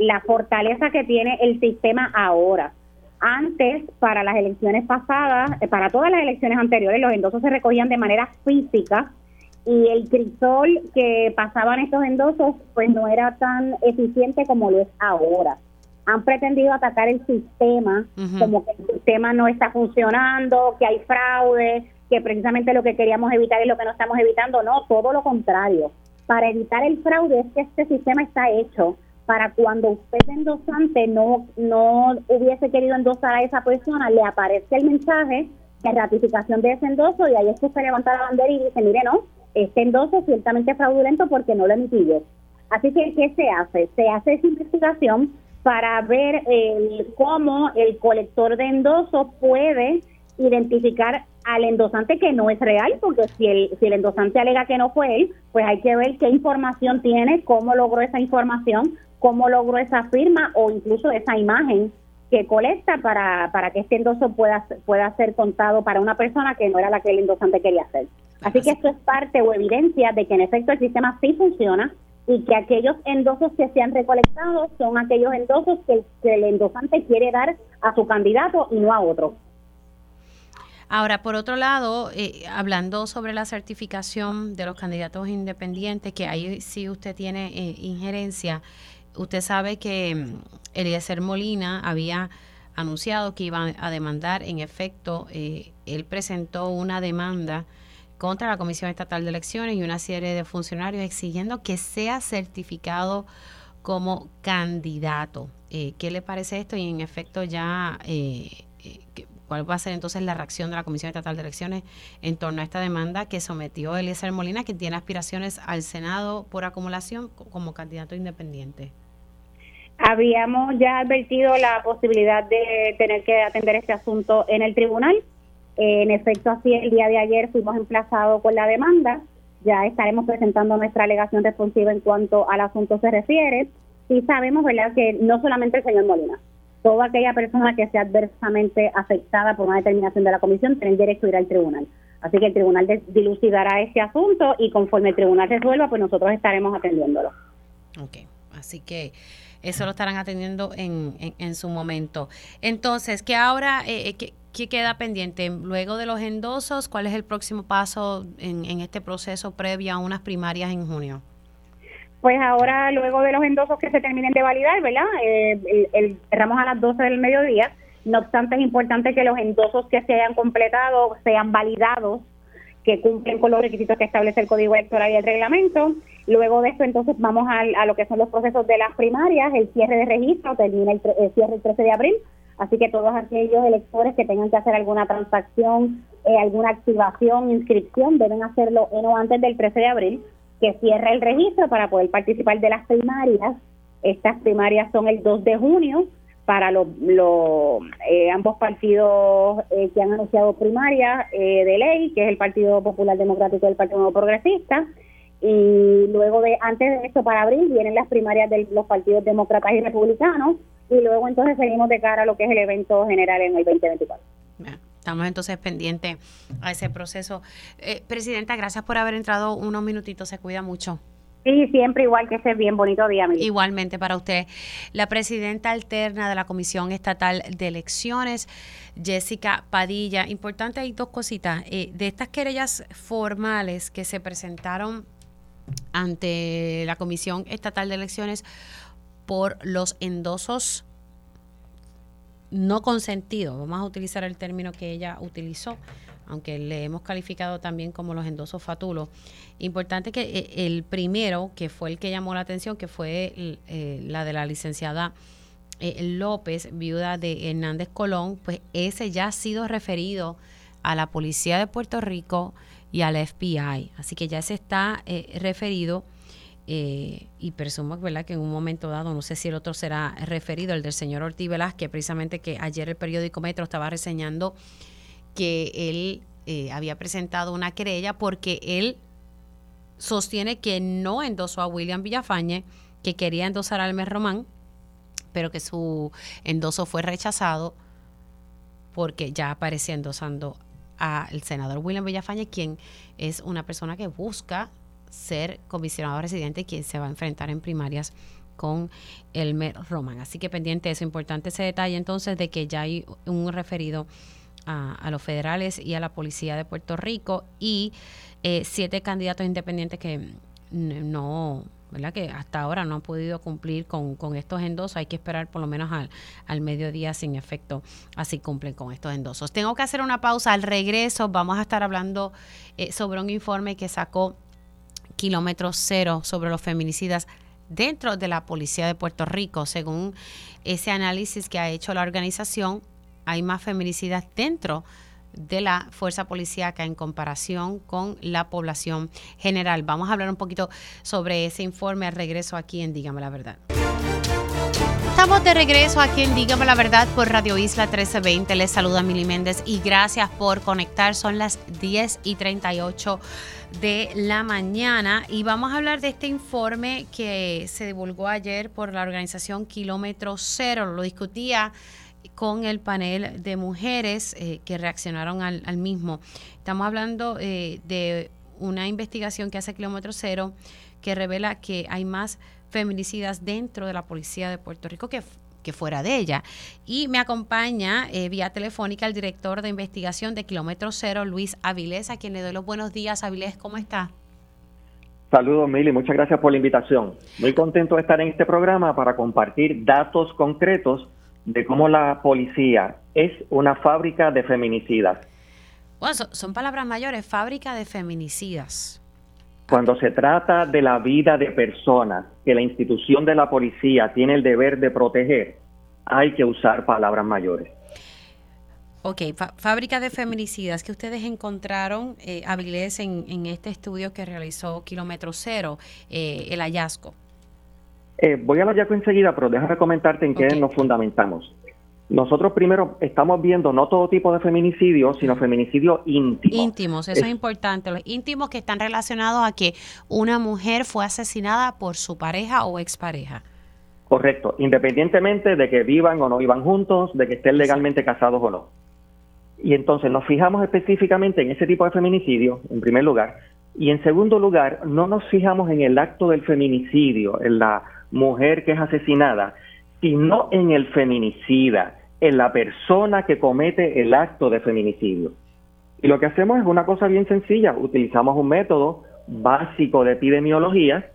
la fortaleza que tiene el sistema ahora. Antes, para las elecciones pasadas, eh, para todas las elecciones anteriores, los endosos se recogían de manera física y el crisol que pasaban estos endosos, pues no era tan eficiente como lo es ahora han pretendido atacar el sistema, como que el sistema no está funcionando, que hay fraude, que precisamente lo que queríamos evitar es lo que no estamos evitando. No, todo lo contrario. Para evitar el fraude es que este sistema está hecho para cuando usted endosante no, no hubiese querido endosar a esa persona, le aparece el mensaje de ratificación de ese endoso y ahí es que usted levanta la bandera y dice, mire, no, este endoso es ciertamente fraudulento porque no lo emití Así que, ¿qué se hace? Se hace esa investigación para ver cómo el colector de endosos puede identificar al endosante que no es real, porque si el, si el endosante alega que no fue él, pues hay que ver qué información tiene, cómo logró esa información, cómo logró esa firma o incluso esa imagen que colecta para, para que este endoso pueda, pueda ser contado para una persona que no era la que el endosante quería hacer. Así que esto es parte o evidencia de que en efecto el sistema sí funciona, y que aquellos endosos que se han recolectado son aquellos endosos que, el endosante quiere dar a su candidato y no a otro. Ahora, por otro lado, eh, hablando sobre la certificación de los candidatos independientes, que ahí sí usted tiene eh, injerencia, usted sabe que mm, Eliezer Molina había anunciado que iba a demandar, en efecto, eh, él presentó una demanda contra la Comisión Estatal de Elecciones y una serie de funcionarios exigiendo que sea certificado como candidato. Eh, ¿Qué le parece esto? Y en efecto ya, eh, eh, ¿cuál va a ser entonces la reacción de la Comisión Estatal de Elecciones en torno a esta demanda que sometió Eliezer Molina, que tiene aspiraciones al Senado por acumulación como candidato independiente? Habíamos ya advertido la posibilidad de tener que atender este asunto en el tribunal en efecto, así el día de ayer fuimos emplazados con la demanda. Ya estaremos presentando nuestra alegación responsiva en cuanto al asunto se refiere. Y sabemos, ¿verdad?, que no solamente el señor Molina, toda aquella persona que sea adversamente afectada por una determinación de la comisión tiene derecho a ir al tribunal. Así que el tribunal dilucidará este asunto y conforme el tribunal resuelva, pues nosotros estaremos atendiéndolo. Ok, así que eso lo estarán atendiendo en, en, su momento. Entonces, ¿qué ahora, eh, eh qué, queda pendiente? Luego de los endosos, ¿cuál es el próximo paso en, este proceso previo a unas primarias en junio? Pues ahora, luego de los endosos que se terminen de validar, ¿verdad? Eh, el, cerramos a las 12 del mediodía no obstante, es importante que los endosos que se hayan completado sean validados, que cumplen con los requisitos que establece el Código Electoral y el reglamento. Luego de esto, entonces, vamos a, lo que son los procesos de las primarias. El cierre de registro termina el, cierre el 13 de abril. Así que todos aquellos electores que tengan que hacer alguna transacción, eh, alguna activación, inscripción, deben hacerlo en o antes del 13 de abril, que cierre el registro para poder participar de las primarias. Estas primarias son el 2 de junio para los eh, ambos partidos eh, que han anunciado primaria eh, de ley, que es el Partido Popular Democrático y el Partido Nuevo Progresista. Y luego de, antes de esto, para abril, vienen las primarias de los partidos demócratas y republicanos. Y luego entonces seguimos de cara a lo que es el evento general en el 2024. Estamos entonces pendientes a ese proceso. Presidenta, gracias por haber entrado unos minutitos. Se cuida mucho. Sí, siempre igual que ese bien bonito día. Igualmente para usted. La presidenta alterna de la Comisión Estatal de Elecciones, Jessica Padilla. Importante, hay dos cositas. Eh, de estas querellas formales que se presentaron ante la Comisión Estatal de Elecciones por los endosos no consentidos, vamos a utilizar el término que ella utilizó, aunque le hemos calificado también como los endosos fatulos. Importante que eh, el primero, que fue el que llamó la atención, que fue eh, la de la licenciada eh, López, viuda de Hernández Colón, pues ese ya ha sido referido a la Policía de Puerto Rico y al FBI. Así que ya se está referido. y presumo ¿verdad? que en un momento dado, no sé si el otro será referido, el del señor Ortiz Velázquez, precisamente que ayer el periódico Metro estaba reseñando que él eh, había presentado una querella porque él sostiene que no endosó a William Villafañe, que quería endosar a Almer Román, pero que su endoso fue rechazado porque ya aparecía endosando al senador William Villafañe, quien es una persona que busca ser comisionado residente, quien se va a enfrentar en primarias con Elmer Román. Así que pendiente eso, importante ese detalle entonces de que ya hay un referido a, los federales y a la policía de Puerto Rico y eh, siete candidatos independientes que no, ¿verdad? Que hasta ahora no han podido cumplir con, estos endosos. Hay que esperar por lo menos al, mediodía sin efecto, así cumplen con estos endosos. Tengo que hacer una pausa. Al regreso vamos a estar hablando eh, sobre un informe que sacó Kilómetro Cero sobre los feminicidas dentro de la Policía de Puerto Rico. Según ese análisis que ha hecho la organización, hay más feminicidas dentro de la fuerza policíaca en comparación con la población general. Vamos a hablar un poquito sobre ese informe al regreso aquí en Dígame la Verdad. Estamos de regreso aquí en Dígame la Verdad por Radio Isla 1320. Les saluda Mili Méndez y gracias por conectar. Son las 10 y 38 de la mañana y vamos a hablar de este informe que se divulgó ayer por la organización Kilómetro Cero. Lo discutía con el panel de mujeres eh, que reaccionaron al, mismo. Estamos hablando eh, de una investigación que hace Kilómetro Cero que revela que hay más feminicidas dentro de la policía de Puerto Rico que, que fuera de ella. Y me acompaña eh, vía telefónica el director de investigación de Kilómetro Cero, Luis Avilés, a quien le doy los buenos días. Avilés, ¿cómo está? Saludos, Mili. Muchas gracias por la invitación. Muy contento de estar en este programa para compartir datos concretos de cómo la policía es una fábrica de feminicidas. Bueno, son, palabras mayores, fábrica de feminicidas. Cuando se trata de la vida de personas que la institución de la policía tiene el deber de proteger, hay que usar palabras mayores. Ok, fábrica de feminicidas que ustedes encontraron, eh, en, en, este estudio que realizó Kilómetro Cero, eh, el hallazgo. Eh, voy a hablar ya enseguida, pero déjame comentarte en qué nos fundamentamos. nosotros primero estamos viendo no todo tipo de feminicidio, sino feminicidio íntimo. Íntimos, eso es, importante. Los íntimos que están relacionados a que una mujer fue asesinada por su pareja o expareja. Correcto, independientemente de que vivan o no vivan juntos, de que estén legalmente casados o no. Y entonces nos fijamos específicamente en ese tipo de feminicidio, en primer lugar, y en segundo lugar, no nos fijamos en el acto del feminicidio, en la mujer que es asesinada, sino en el feminicida, en la persona que comete el acto de feminicidio. Y lo que hacemos es una cosa bien sencilla, utilizamos un método básico de epidemiología,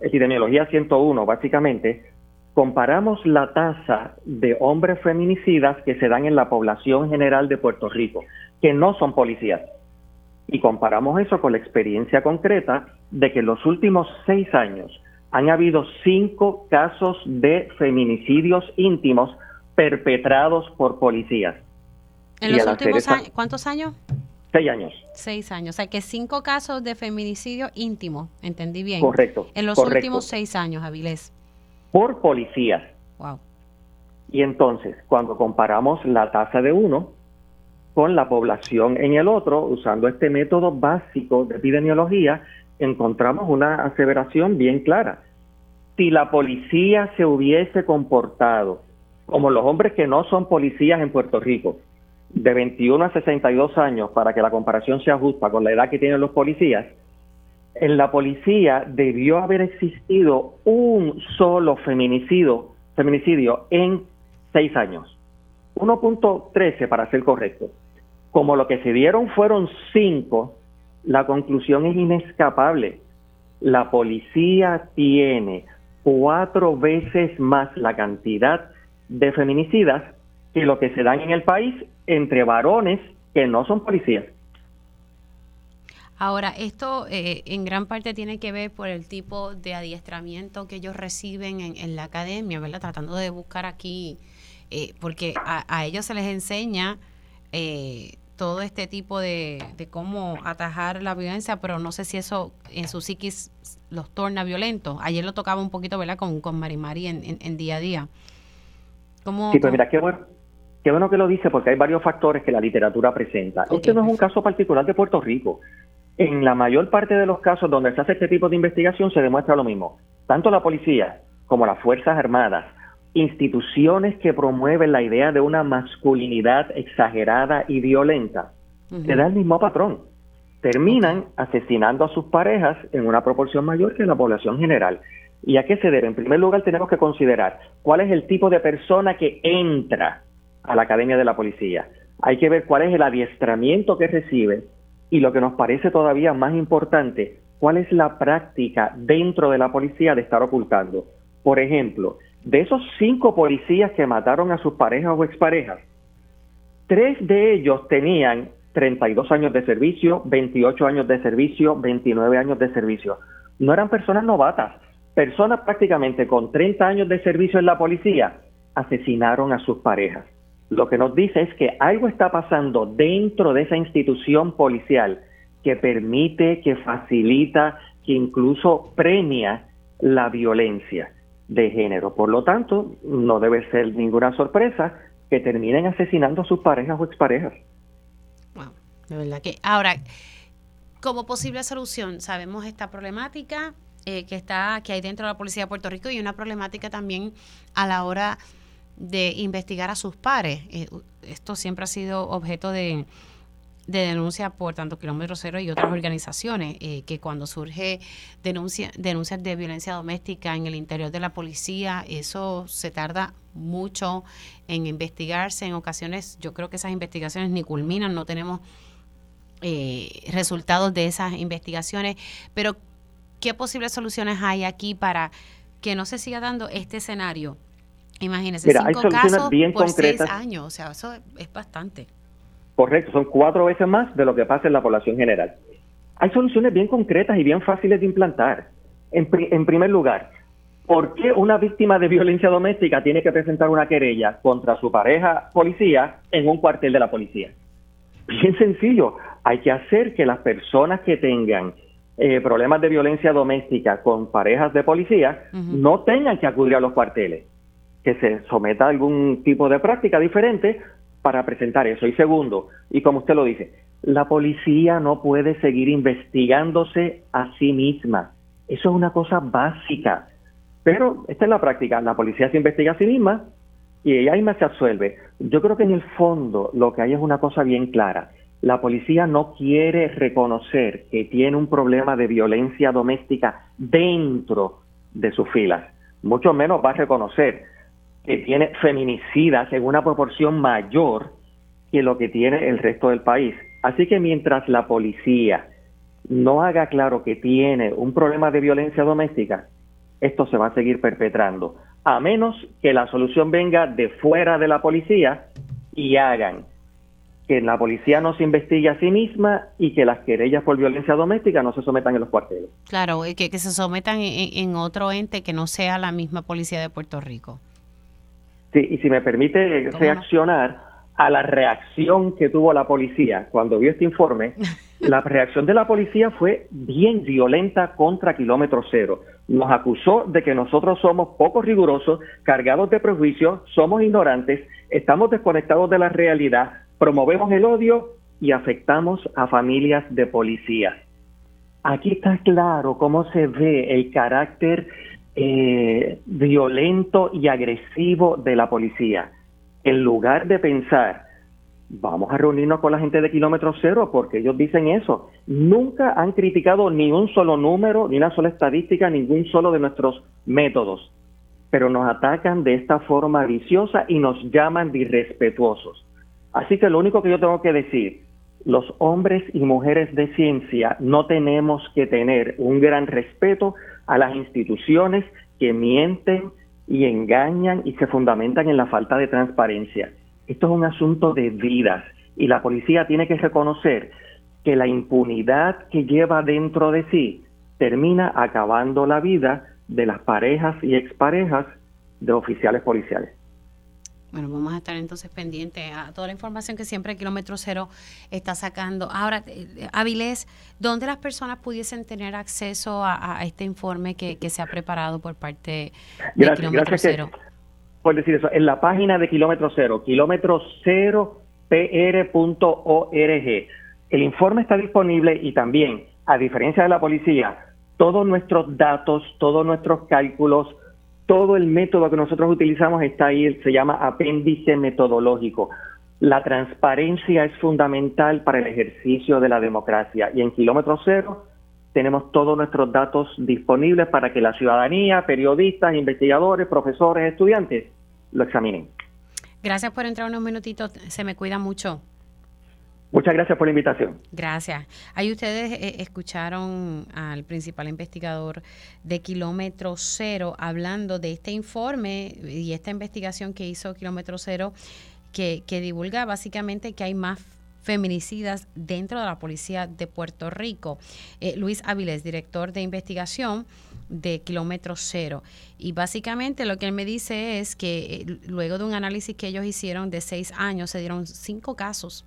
epidemiología 101 básicamente, comparamos la tasa de hombres feminicidas que se dan en la población general de Puerto Rico, que no son policías, y comparamos eso con la experiencia concreta de que en los últimos seis años han habido cinco casos de feminicidios íntimos perpetrados por policías. ¿En los últimos años? ¿Cuántos años? Seis años. Seis años. O sea, que cinco casos de feminicidio íntimo, entendí bien. Correcto. En los últimos seis años, Avilés. Por policías. Wow. Y entonces, cuando comparamos la tasa de uno con la población en el otro, usando este método básico de epidemiología, encontramos una aseveración bien clara. Si la policía se hubiese comportado como los hombres que no son policías en Puerto Rico, de 21 a 62 años, para que la comparación sea justa con la edad que tienen los policías, en la policía debió haber existido un solo feminicidio, feminicidio en seis años. 1.13 para ser correcto. Como lo que se dieron fueron cinco, la conclusión es inescapable. La policía tiene cuatro veces más la cantidad de feminicidas que lo que se dan en el país entre varones que no son policías. Ahora, esto eh, en gran parte tiene que ver por el tipo de adiestramiento que ellos reciben en, la academia, ¿verdad? Tratando de buscar aquí, eh, porque a, ellos se les enseña eh, todo este tipo de, cómo atajar la violencia, pero no sé si eso en su psiquis los torna violentos. Ayer lo tocaba un poquito, ¿verdad? Con, con Marimari en, en día a día sí, pues mira, qué bueno, qué bueno que lo dice porque hay varios factores que la literatura presenta. Este no es un caso particular de Puerto Rico. En la mayor parte de los casos donde se hace este tipo de investigación se demuestra lo mismo. Tanto la policía como las Fuerzas Armadas, instituciones que promueven la idea de una masculinidad exagerada y violenta, se da el mismo patrón. Terminan asesinando a sus parejas en una proporción mayor que la población general. ¿Y a qué se debe? En primer lugar, tenemos que considerar cuál es el tipo de persona que entra a la Academia de la Policía. Hay que ver cuál es el adiestramiento que recibe y lo que nos parece todavía más importante, cuál es la práctica dentro de la policía de estar ocultando. Por ejemplo, de esos cinco policías que mataron a sus parejas o exparejas, tres de ellos tenían 32 años de servicio, 28 años de servicio, 29 años de servicio. No eran personas novatas, personas prácticamente con 30 años de servicio en la policía asesinaron a sus parejas. Lo que nos dice es que algo está pasando dentro de esa institución policial que permite, que facilita, que incluso premia la violencia de género. Por lo tanto, no debe ser ninguna sorpresa que terminen asesinando a sus parejas o exparejas. Wow, de verdad que ahora como posible solución, sabemos esta problemática, eh, que está que hay dentro de la policía de Puerto Rico y una problemática también a la hora de investigar a sus pares. Eh, esto siempre ha sido objeto de, denuncia por tanto Kilómetro Cero y otras organizaciones, eh, que cuando surge denuncia, denuncias de violencia doméstica en el interior de la policía, eso se tarda mucho en investigarse. En ocasiones yo creo que esas investigaciones ni culminan, no tenemos resultados de esas investigaciones, pero ¿Qué posibles soluciones hay aquí para que no se siga dando este escenario? Imagínense, cinco casos por seis años, o sea, eso es bastante. Correcto, son cuatro veces más de lo que pasa en la población general. Hay soluciones bien concretas y bien fáciles de implantar. En, en primer lugar, ¿por qué una víctima de violencia doméstica tiene que presentar una querella contra su pareja policía en un cuartel de la policía? Bien sencillo, hay que hacer que las personas que tengan eh, problemas de violencia doméstica con parejas de policía no tengan que acudir a los cuarteles. que se someta a algún tipo de práctica diferente para presentar eso. Y segundo, y como usted lo dice, la policía no puede seguir investigándose a sí misma. Eso es una cosa básica. Pero esta es la práctica. La policía se investiga a sí misma y ella misma se absuelve. Yo creo que en el fondo lo que hay es una cosa bien clara. La policía no quiere reconocer que tiene un problema de violencia doméstica dentro de sus filas. Mucho menos va a reconocer que tiene feminicidas en una proporción mayor que lo que tiene el resto del país. Así que mientras la policía no haga claro que tiene un problema de violencia doméstica, esto se va a seguir perpetrando, a menos que la solución venga de fuera de la policía y hagan que la policía no se investigue a sí misma y que las querellas por violencia doméstica no se sometan en los cuarteles. Claro, que, que se sometan en, otro ente que no sea la misma policía de Puerto Rico. Sí, y si me permite reaccionar a la reacción que tuvo la policía cuando vio este informe, la reacción de la policía fue bien violenta contra kilómetro cero. Nos acusó de que nosotros somos poco rigurosos, cargados de prejuicios, somos ignorantes, estamos desconectados de la realidad, promovemos el odio y afectamos a familias de policía. Aquí está claro cómo se ve el carácter eh, violento y agresivo de la policía. En lugar de pensar, vamos a reunirnos con la gente de kilómetro cero, porque ellos dicen eso, nunca han criticado ni un solo número, ni una sola estadística, ningún solo de nuestros métodos, pero nos atacan de esta forma viciosa y nos llaman de irrespetuosos. Así que lo único que yo tengo que decir, los hombres y mujeres de ciencia no tenemos que tener un gran respeto a las instituciones que mienten y engañan y se fundamentan en la falta de transparencia. Esto es un asunto de vidas y la policía tiene que reconocer que la impunidad que lleva dentro de sí termina acabando la vida de las parejas y exparejas de oficiales policiales. Bueno, vamos a estar entonces pendientes a toda la información que siempre Kilómetro Cero está sacando. Ahora, eh, Avilés, ¿dónde las personas pudiesen tener acceso a, este informe que, se ha preparado por parte de Kilómetro Cero? por decir eso, en la página de Kilómetro Cero, kilómetro cero pr.org. El informe está disponible y también, a diferencia de la policía, todos nuestros datos, todos nuestros cálculos, todo el método que nosotros utilizamos está ahí, se llama apéndice metodológico. La transparencia es fundamental para el ejercicio de la democracia y en kilómetro cero tenemos todos nuestros datos disponibles para que la ciudadanía, periodistas, investigadores, profesores, estudiantes lo examinen. Gracias por entrar unos minutitos, se me cuida mucho. Muchas gracias por la invitación. Gracias. Ahí ustedes eh, escucharon al principal investigador de Kilómetro Cero hablando de este informe y esta investigación que hizo Kilómetro Cero que, divulga básicamente que hay más feminicidas dentro de la policía de Puerto Rico. Eh, Luis Áviles, director de investigación de Kilómetro Cero. Y básicamente lo que él me dice es que eh, luego de un análisis que ellos hicieron de seis años, se dieron cinco casos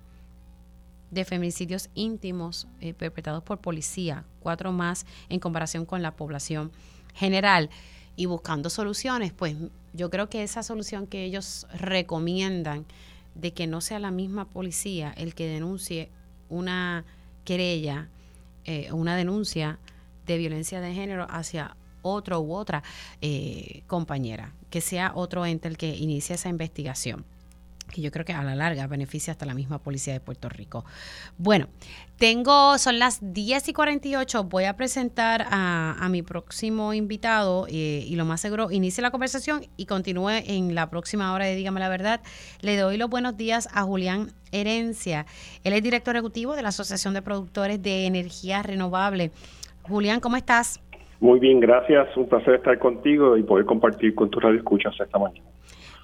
de feminicidios íntimos eh, perpetrados por policía, cuatro más en comparación con la población general. Y buscando soluciones, pues yo creo que esa solución que ellos recomiendan de que no sea la misma policía el que denuncie una querella, eh, una denuncia de violencia de género hacia otro u otra eh, compañera, que sea otro ente el que inicie esa investigación que yo creo que a la larga beneficia hasta la misma policía de Puerto Rico. Bueno, tengo, son las 10 y 48, voy a presentar a, mi próximo invitado eh, y lo más seguro inicie la conversación y continúe en la próxima hora de Dígame la Verdad. Le doy los buenos días a Julián Herencia. Él es director ejecutivo de la Asociación de Productores de Energía Renovable. Julián, ¿cómo estás? Muy bien, gracias. Un placer estar contigo y poder compartir con tu radio escuchas esta mañana.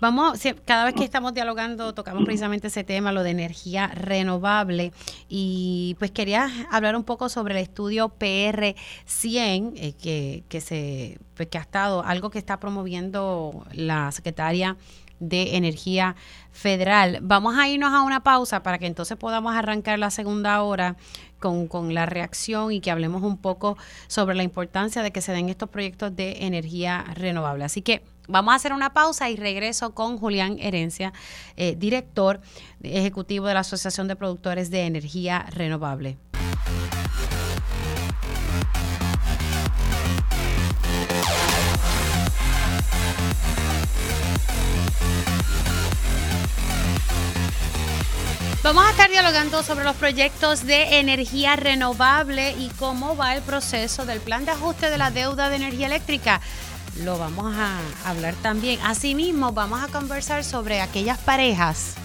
Vamos, cada vez que estamos dialogando tocamos precisamente ese tema, lo de energía renovable. Y pues quería hablar un poco sobre el estudio PR100, eh, que, que, se, pues, que ha estado, algo que está promoviendo la secretaria de Energía Federal. Vamos a irnos a una pausa para que entonces podamos arrancar la segunda hora con, con, la reacción y que hablemos un poco sobre la importancia de que se den estos proyectos de energía renovable. Así que Vamos a hacer una pausa y regreso con Julián Herencia, eh, director ejecutivo de la Asociación de Productores de Energía Renovable. Vamos a estar dialogando sobre los proyectos de energía renovable y cómo va el proceso del plan de ajuste de la deuda de energía eléctrica. Lo vamos a hablar también. Asimismo, vamos a conversar sobre aquellas parejas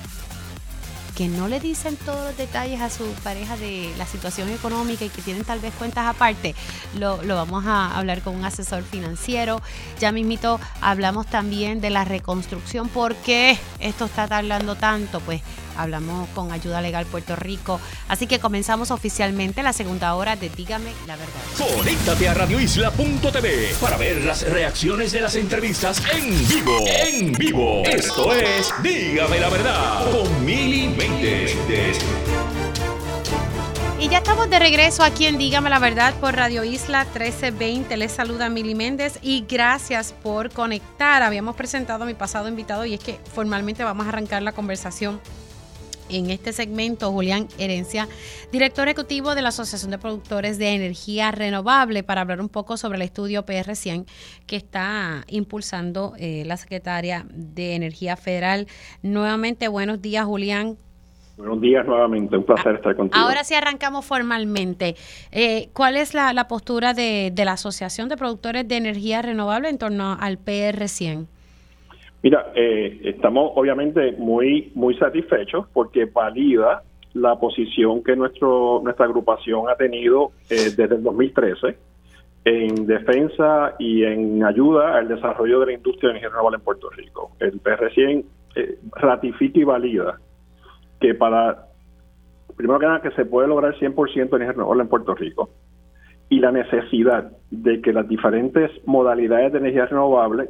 que no le dicen todos los detalles a su pareja de la situación económica y que tienen tal vez cuentas aparte, lo, lo vamos a hablar con un asesor financiero. Ya mismito hablamos también de la reconstrucción. ¿Por qué esto está tardando tanto? Pues hablamos con Ayuda Legal Puerto Rico. Así que comenzamos oficialmente la segunda hora de Dígame la verdad. Conéctate a radioisla.tv para ver las reacciones de las entrevistas en vivo. En vivo. Esto es Dígame la verdad con Mili Méndez. Y ya estamos de regreso aquí en Dígame la Verdad por Radio Isla 1320. Les saluda Mili Méndez y gracias por conectar. Habíamos presentado a mi pasado invitado y es que formalmente vamos a arrancar la conversación en este segmento Julián Herencia, director ejecutivo de la Asociación de Productores de Energía Renovable, para hablar un poco sobre el estudio PR100 que está impulsando eh, la secretaria de Energía Federal. Nuevamente, buenos días, Julián. Buenos días nuevamente, un placer estar contigo. Ahora sí arrancamos formalmente. Eh, ¿Cuál es la, postura de, de, la Asociación de Productores de Energía Renovable en torno al PR100? Mira, eh, estamos obviamente muy muy satisfechos porque valida la posición que nuestro nuestra agrupación ha tenido eh, desde el 2013 en defensa y en ayuda al desarrollo de la industria de energía renovable en Puerto Rico. El PR100 eh, ratifica y valida que para, primero que nada, que se puede lograr 100% de energía renovable en Puerto Rico y la necesidad de que las diferentes modalidades de energía renovable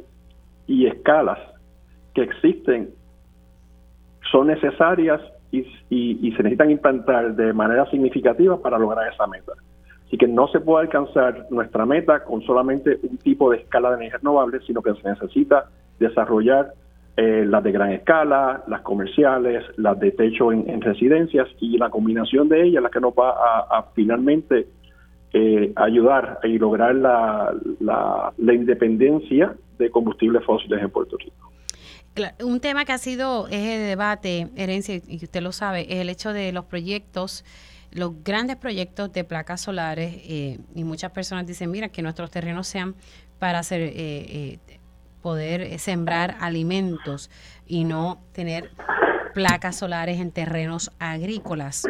y escalas existen son necesarias y, se necesitan implantar de manera significativa para lograr esa meta. Así que no se puede alcanzar nuestra meta con solamente un tipo de escala de energía renovable, sino que se necesita desarrollar eh, las de gran escala, las comerciales, las de techo en, residencias y la combinación de ellas la que nos va a, finalmente eh, ayudar y lograr la, la, la independencia de combustibles fósiles en Puerto Rico. Un tema que ha sido eje de debate, herencia, y usted lo sabe, es el hecho de los proyectos, los grandes proyectos de placas solares, eh, y muchas personas dicen, mira, que nuestros terrenos sean para hacer, eh, eh, poder sembrar alimentos y no tener placas solares en terrenos agrícolas.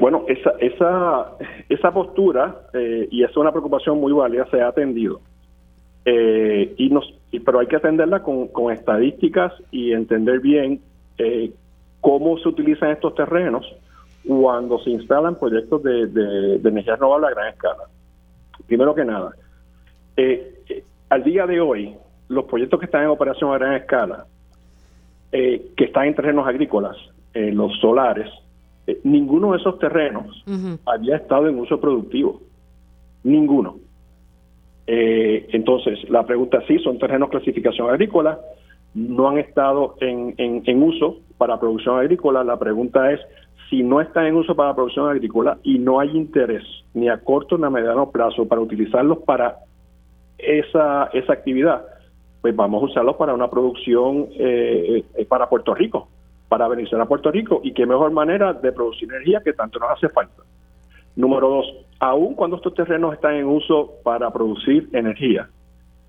bueno, esa, esa, esa postura, y es una preocupación muy válida, se ha atendido. y nos pero hay que atenderla con, estadísticas y entender bien eh, cómo se utilizan estos terrenos cuando se instalan proyectos de, de, energía renovable a gran escala. Primero que nada, eh, eh, al día de hoy, los proyectos que están en operación a gran escala, que están en terrenos agrícolas, los solares, ninguno de esos terrenos había estado en uso productivo. Ninguno. Eh, entonces, la pregunta sí, son terrenos clasificación agrícola, no han estado en, en, uso para producción agrícola. La pregunta es, si no están en uso para producción agrícola y no hay interés ni a corto ni a mediano plazo para utilizarlos para esa, esa actividad, pues vamos a usarlos para una producción eh, eh, para Puerto Rico, para beneficiar a Puerto Rico. Y qué mejor manera de producir energía que tanto nos hace falta. Número dos, aun cuando estos terrenos están en uso para producir energía,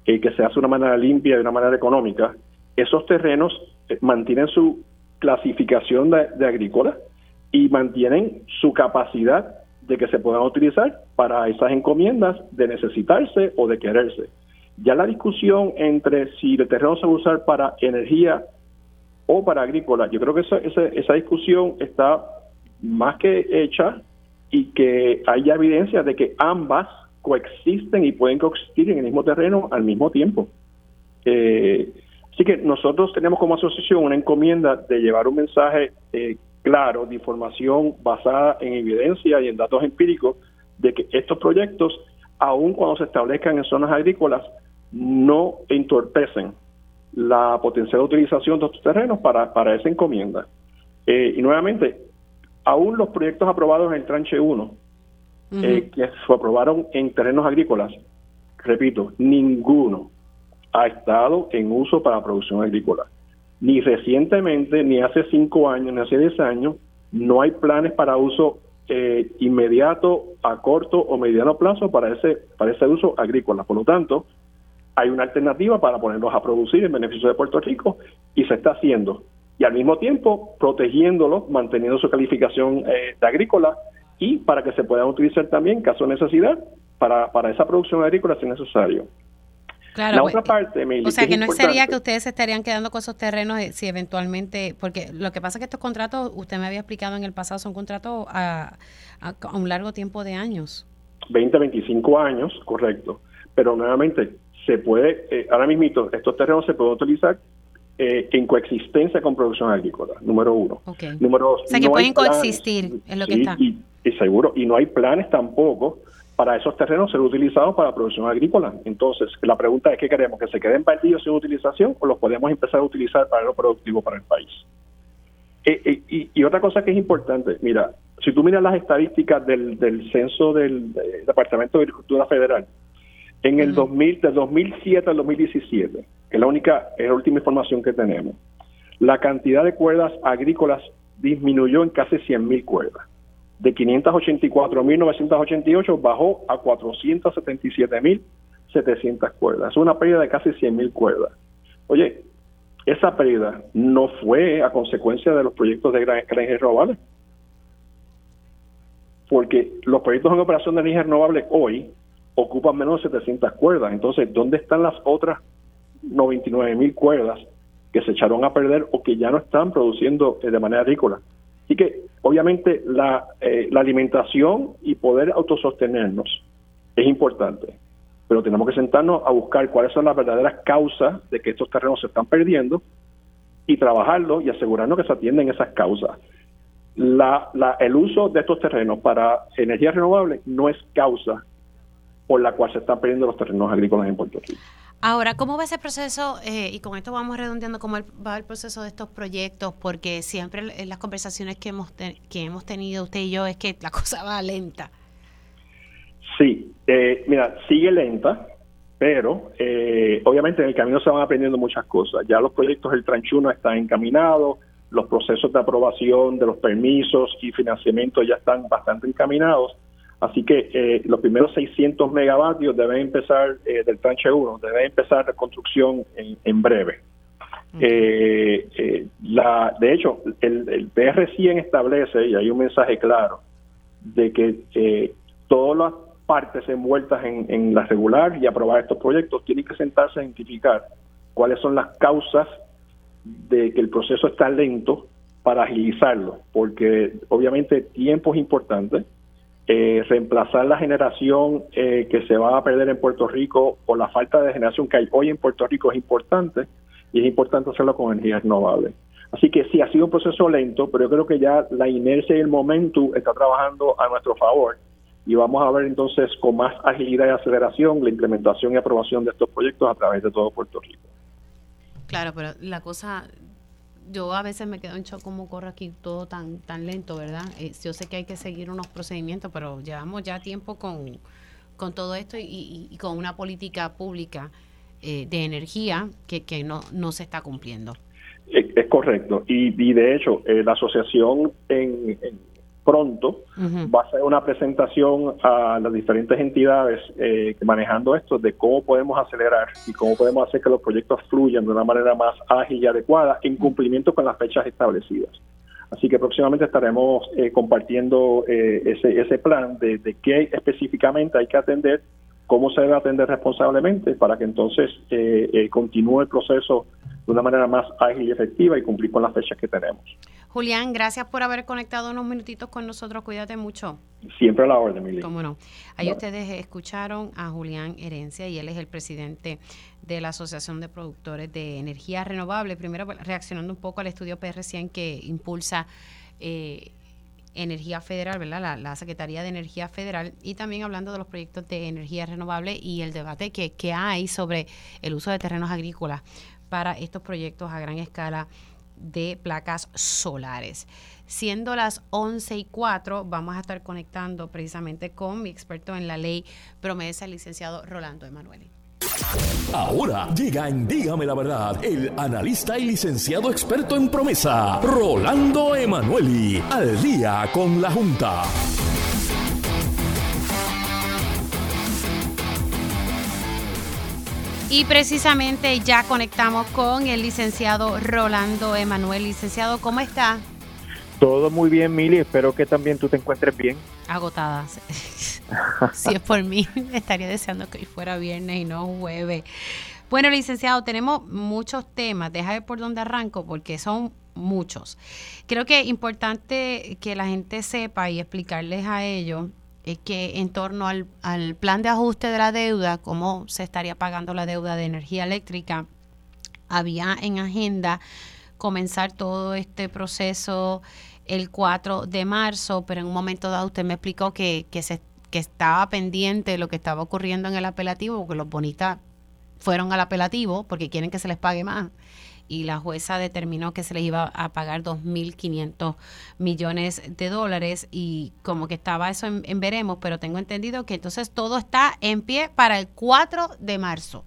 y que se hace de una manera limpia y de una manera económica, esos terrenos eh, mantienen su clasificación de, agrícola y mantienen su capacidad de que se puedan utilizar para esas encomiendas de necesitarse o de quererse. Ya la discusión entre si el terreno se va a usar para energía o para agrícola, yo creo que esa, esa discusión está más que hecha y que haya evidencia de que ambas coexisten y pueden coexistir en el mismo terreno al mismo tiempo. Eh, así que nosotros tenemos como asociación una encomienda de llevar un mensaje eh, claro de información basada en evidencia y en datos empíricos de que estos proyectos, aun cuando se establezcan en zonas agrícolas, no entorpecen la potencial utilización de estos terrenos para, para esa encomienda. Eh, y nuevamente, aún los proyectos aprobados en el tranche 1, eh, que se aprobaron en terrenos agrícolas, repito, ninguno ha estado en uso para producción agrícola. Ni recientemente, ni hace cinco años, ni hace diez años, no hay planes para uso eh, inmediato, a corto o mediano plazo para ese, para ese uso agrícola. Por lo tanto, hay una alternativa para ponerlos a producir en beneficio de Puerto Rico y se está haciendo. Y al mismo tiempo protegiéndolos, manteniendo su calificación eh, de agrícola y para que se puedan utilizar también, caso de necesidad, para, para esa producción agrícola si es necesario. Claro, la otra pues, parte, o sea, que, no sería que ustedes se estarían quedando con esos terrenos eh, si eventualmente, porque lo que pasa es que estos contratos, usted me había explicado en el pasado, son contratos a, a, un largo tiempo de años. 20, 25 años, correcto. Pero nuevamente, se puede, eh, ahora mismo, estos terrenos se pueden utilizar eh, en coexistencia con producción agrícola, número uno. Número dos, o sea, que pueden coexistir, es lo que está. y seguro, y no hay planes tampoco para esos terrenos ser utilizados para producción agrícola. Entonces, la pregunta es, ¿qué queremos? ¿Que se queden perdidos sin utilización o los podemos empezar a utilizar para lo productivo para el país? Eh, eh, y, otra cosa que es importante, mira, si tú miras las estadísticas del, censo del, Departamento de Agricultura Federal, en el 2000, del 2007 al 2017, que es la única, es la última información que tenemos, la cantidad de cuerdas agrícolas disminuyó en casi 100.000 cuerdas de 584.988 bajó a 477.700 cuerdas. Es una pérdida de casi 100.000 cuerdas. Oye, esa pérdida no fue a consecuencia de los proyectos de energía renovable. Porque los proyectos en operación de energía renovable hoy ocupan menos de 700 cuerdas. Entonces, ¿dónde están las otras 99.000 cuerdas que se echaron a perder o que ya no están produciendo eh, de manera agrícola? Así que, obviamente, la, eh, la alimentación y poder autosostenernos es importante, pero tenemos que sentarnos a buscar cuáles son las verdaderas causas de que estos terrenos se están perdiendo y trabajarlo y asegurarnos que se atienden esas causas. La, la, el uso de estos terrenos para energía renovable no es causa por la cual se están perdiendo los terrenos agrícolas en Puerto Rico. Ahora, ¿cómo va ese proceso? Eh, y con esto vamos redondeando cómo va el proceso de estos proyectos, porque siempre en las conversaciones que hemos, que hemos tenido usted y yo es que la cosa va lenta. Sí, eh, mira, sigue lenta, pero eh, obviamente en el camino se van aprendiendo muchas cosas. Ya los proyectos del Tranchuno están encaminados, los procesos de aprobación de los permisos y financiamiento ya están bastante encaminados Así que eh, los primeros 600 megavatios deben empezar eh, del tranche 1, debe empezar la construcción en, breve. Eh, la, de hecho, el, el PR100 establece, y hay un mensaje claro, de que todas las partes envueltas en, en la regular y aprobar estos proyectos tienen que sentarse a identificar cuáles son las causas de que el proceso está lento para agilizarlo, porque obviamente tiempo es importante, eh, reemplazar la generación eh, que se va a perder en Puerto Rico o la falta de generación que hay hoy en Puerto Rico es importante y es importante hacerlo con energías renovables. Así que sí, ha sido un proceso lento, pero yo creo que ya la inercia y el momento está trabajando a nuestro favor y vamos a ver entonces con más agilidad y aceleración la implementación y aprobación de estos proyectos a través de todo Puerto Rico. Claro, pero la cosa yo a veces me quedo en shock cómo corre aquí todo tan tan lento, ¿verdad? Eh, yo sé que hay que seguir unos procedimientos, pero llevamos ya tiempo con, con todo esto y, con una política pública eh, de energía que, que no, no se está cumpliendo. Es, correcto. Y, y, de hecho, eh, la asociación en, pronto va a hacer una presentación a las diferentes entidades eh, manejando esto de cómo podemos acelerar y cómo podemos hacer que los proyectos fluyan de una manera más ágil y adecuada en cumplimiento con las fechas establecidas. Así que próximamente estaremos eh, compartiendo eh, ese, ese plan de, de qué específicamente hay que atender, cómo se debe atender responsablemente para que entonces continúe el proceso de una manera más ágil y efectiva y cumplir con las fechas que tenemos. Julián, gracias por haber conectado unos minutitos con nosotros. Cuídate mucho. Siempre a la orden, Mili. Cómo no. Ahí ustedes escucharon a Julián Herencia y él es el presidente de la Asociación de Productores de Energía Renovable. Primero, reaccionando un poco al estudio PR100 que impulsa eh, Energía Federal, ¿verdad? La, Secretaría de Energía Federal y también hablando de los proyectos de energía renovable y el debate que, que hay sobre el uso de terrenos agrícolas para estos proyectos a gran escala de placas solares. Siendo las 11 y 4, vamos a estar conectando precisamente con mi experto en la ley promesa, el licenciado Rolando Emanuele. Ahora llega en Dígame la Verdad el analista y licenciado experto en promesa, Rolando Emanueli, al día con la Junta. Y precisamente ya conectamos con el licenciado Rolando Emanuel. Licenciado, ¿cómo está? Todo muy bien, Mili. Espero que también tú te encuentres bien. Agotada. si es por mí, estaría deseando que hoy fuera viernes y no jueves. Bueno, licenciado, tenemos muchos temas. Deja ver por dónde arranco porque son muchos. Creo que es importante que la gente sepa y explicarles a ellos que en torno al, plan de ajuste de la deuda, cómo se estaría pagando la deuda de energía eléctrica, había en agenda comenzar todo este proceso el 4 de marzo, pero en un momento dado usted me explicó que, que, se, estaba pendiente lo que estaba ocurriendo en el apelativo, porque los bonistas fueron al apelativo porque quieren que se les pague más y la jueza determinó que se les iba a pagar 2.500 millones de dólares y como que estaba eso en, veremos, pero tengo entendido que entonces todo está en pie para el 4 de marzo.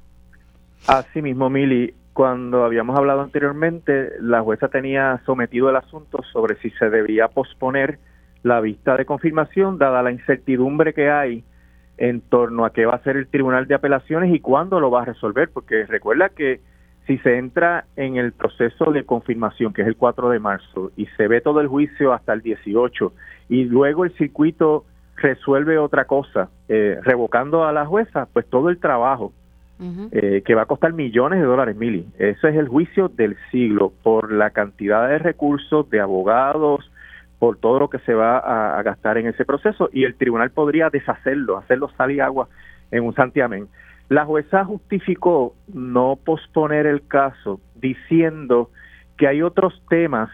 Así mismo, Mili, cuando habíamos hablado anteriormente, la jueza tenía sometido el asunto sobre si se debía posponer la vista de confirmación, dada la incertidumbre que hay en torno a qué va a hacer el Tribunal de Apelaciones y cuándo lo va a resolver, porque recuerda que si se entra en el proceso de confirmación, que es el 4 de marzo, y se ve todo el juicio hasta el 18, y luego el circuito resuelve otra cosa, eh, revocando a la jueza, pues todo el trabajo eh, que va a costar millones de dólares, Mili. Eso es el juicio del siglo por la cantidad de recursos, de abogados, por todo lo que se va a, a gastar en ese proceso y el tribunal podría deshacerlo, hacerlo sal y agua en un santiamén. La jueza justificó no posponer el caso diciendo que hay otros temas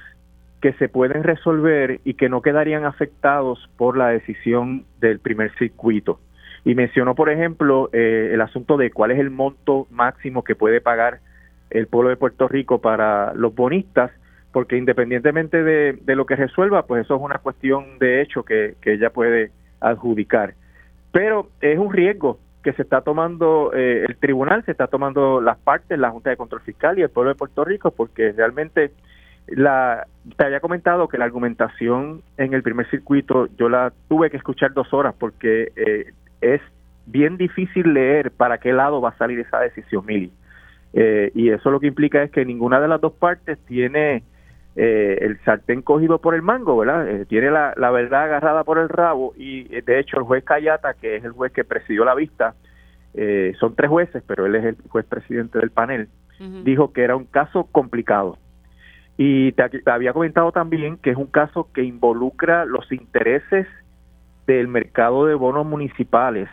que se pueden resolver y que no quedarían afectados por la decisión del primer circuito. Y mencionó, por ejemplo, eh, el asunto de cuál es el monto máximo que puede pagar el pueblo de Puerto Rico para los bonistas, porque independientemente de, lo que resuelva, pues eso es una cuestión de hecho que, que ella puede adjudicar. Pero es un riesgo que se está tomando eh, el tribunal, se está tomando las partes, la Junta de Control Fiscal y el pueblo de Puerto Rico, porque realmente la te había comentado que la argumentación en el primer circuito yo la tuve que escuchar dos horas porque eh, es bien difícil leer para qué lado va a salir esa decisión, Mili. Eh, y eso lo que implica es que ninguna de las dos partes tiene eh, el sartén cogido por el mango, ¿verdad? Eh, tiene la, verdad agarrada por el rabo y eh, de hecho el juez Cayata, que es el juez que presidió la vista, son tres jueces, pero él es el juez presidente del panel, dijo que era un caso complicado. Y te, había comentado también que es un caso que involucra los intereses del mercado de bonos municipales,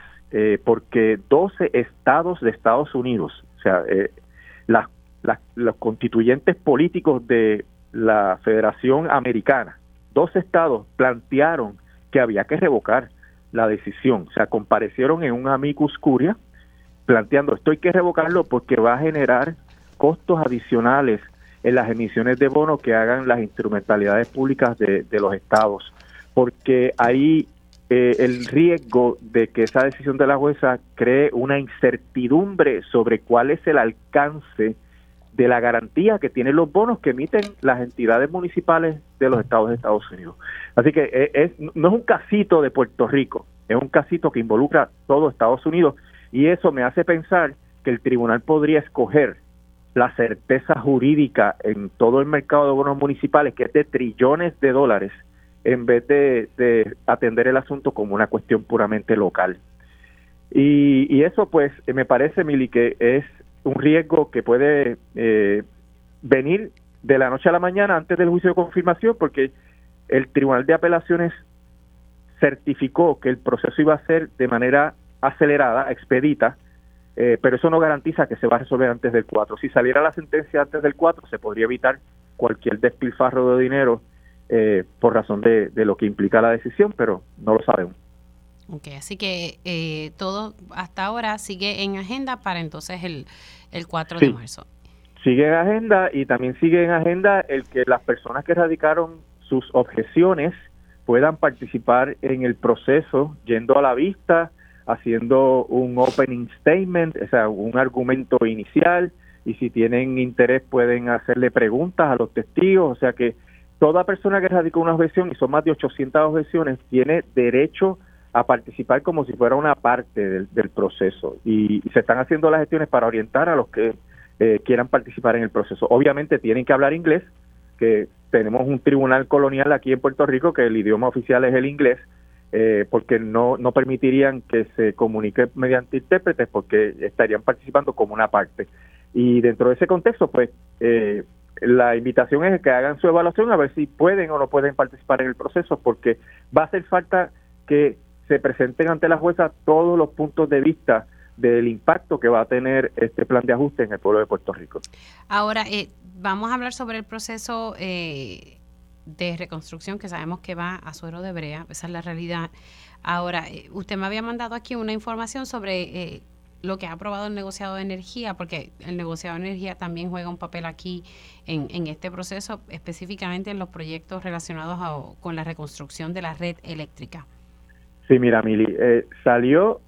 porque 12 estados de Estados Unidos, o sea, los constituyentes políticos de la Federación Americana, dos estados plantearon que había que revocar la decisión, o sea, comparecieron en un amicus curia planteando esto hay que revocarlo porque va a generar costos adicionales en las emisiones de bonos que hagan las instrumentalidades públicas de, los estados, porque hay eh, el riesgo de que esa decisión de la jueza cree una incertidumbre sobre cuál es el alcance de la garantía que tienen los bonos que emiten las entidades municipales de los estados de Estados Unidos. Así que eh, es, no es un casito de Puerto Rico, es un casito que involucra todo Estados Unidos y eso me hace pensar que el tribunal podría escoger la certeza jurídica en todo el mercado de bonos municipales, que es de trillones de dólares, en vez de, atender el asunto como una cuestión puramente local. Y, y eso, pues, me parece, Mili, que es un riesgo que puede eh, venir de la noche a la mañana antes del juicio de confirmación, porque el Tribunal de Apelaciones certificó que el proceso iba a ser de manera acelerada, expedita, eh, pero eso no garantiza que se va a resolver antes del 4. Si saliera la sentencia antes del 4, se podría evitar cualquier despilfarro de dinero eh, por razón de, lo que implica la decisión, pero no lo sabemos. Ok, así que eh, todo hasta ahora sigue en agenda para entonces el, el 4 de marzo. Sigue en agenda y también sigue en agenda el que las personas que radicaron sus objeciones puedan participar en el proceso yendo a la vista, haciendo un opening statement, o sea, un argumento inicial, y si tienen interés pueden hacerle preguntas a los testigos, o sea que toda persona que radicó una objeción, y son más de 800 objeciones, tiene derecho a participar como si fuera una parte del, proceso. Y, se están haciendo las gestiones para orientar a los que eh, quieran participar en el proceso. Obviamente tienen que hablar inglés, que tenemos un tribunal colonial aquí en Puerto Rico que el idioma oficial es el inglés, eh, porque no, no permitirían que se comunique mediante intérpretes porque estarían participando como una parte. Y dentro de ese contexto, pues eh, la invitación es que hagan su evaluación a ver si pueden o no pueden participar en el proceso, porque va a hacer falta que se presenten ante la jueza todos los puntos de vista del impacto que va a tener este plan de ajuste en el pueblo de Puerto Rico. Ahora, eh, vamos a hablar sobre el proceso eh, de reconstrucción que sabemos que va a suero de brea, esa es la realidad. Ahora, eh, usted me había mandado aquí una información sobre lo que ha aprobado el negociado de energía, porque el negociado de energía también juega un papel aquí en, en este proceso, específicamente en los proyectos relacionados con la reconstrucción de la red eléctrica. Sí, mira, Mili, eh, salió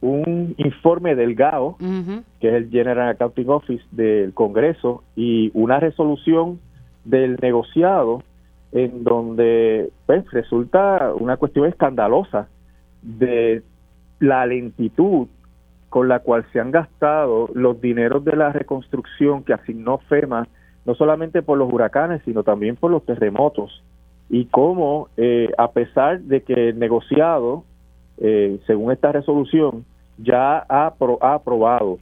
un informe del GAO, que es el General Accounting Office del Congreso, y una resolución del negociado en donde pues, resulta una cuestión escandalosa de la lentitud con la cual se han gastado los dineros de la reconstrucción que asignó FEMA, no solamente por los huracanes, sino también por los terremotos, y cómo, eh, a pesar de que el negociado, eh, según esta resolución, ya ha, ha aprobado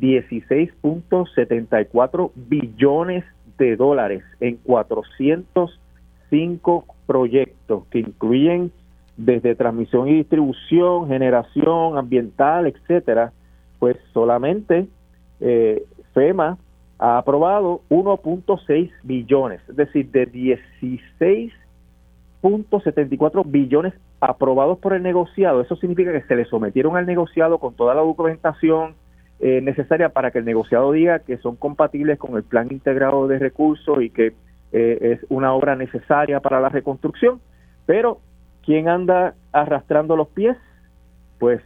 16.74 billones de dólares en 405 proyectos que incluyen desde transmisión y distribución, generación ambiental, etcétera, pues solamente eh, FEMA ha aprobado 1.6 billones, es decir, de 16.74 billones aprobados por el negociado. Eso significa que se le sometieron al negociado con toda la documentación eh, necesaria para que el negociado diga que son compatibles con el plan integrado de recursos y que eh, es una obra necesaria para la reconstrucción, pero ¿Quién anda arrastrando los pies? Pues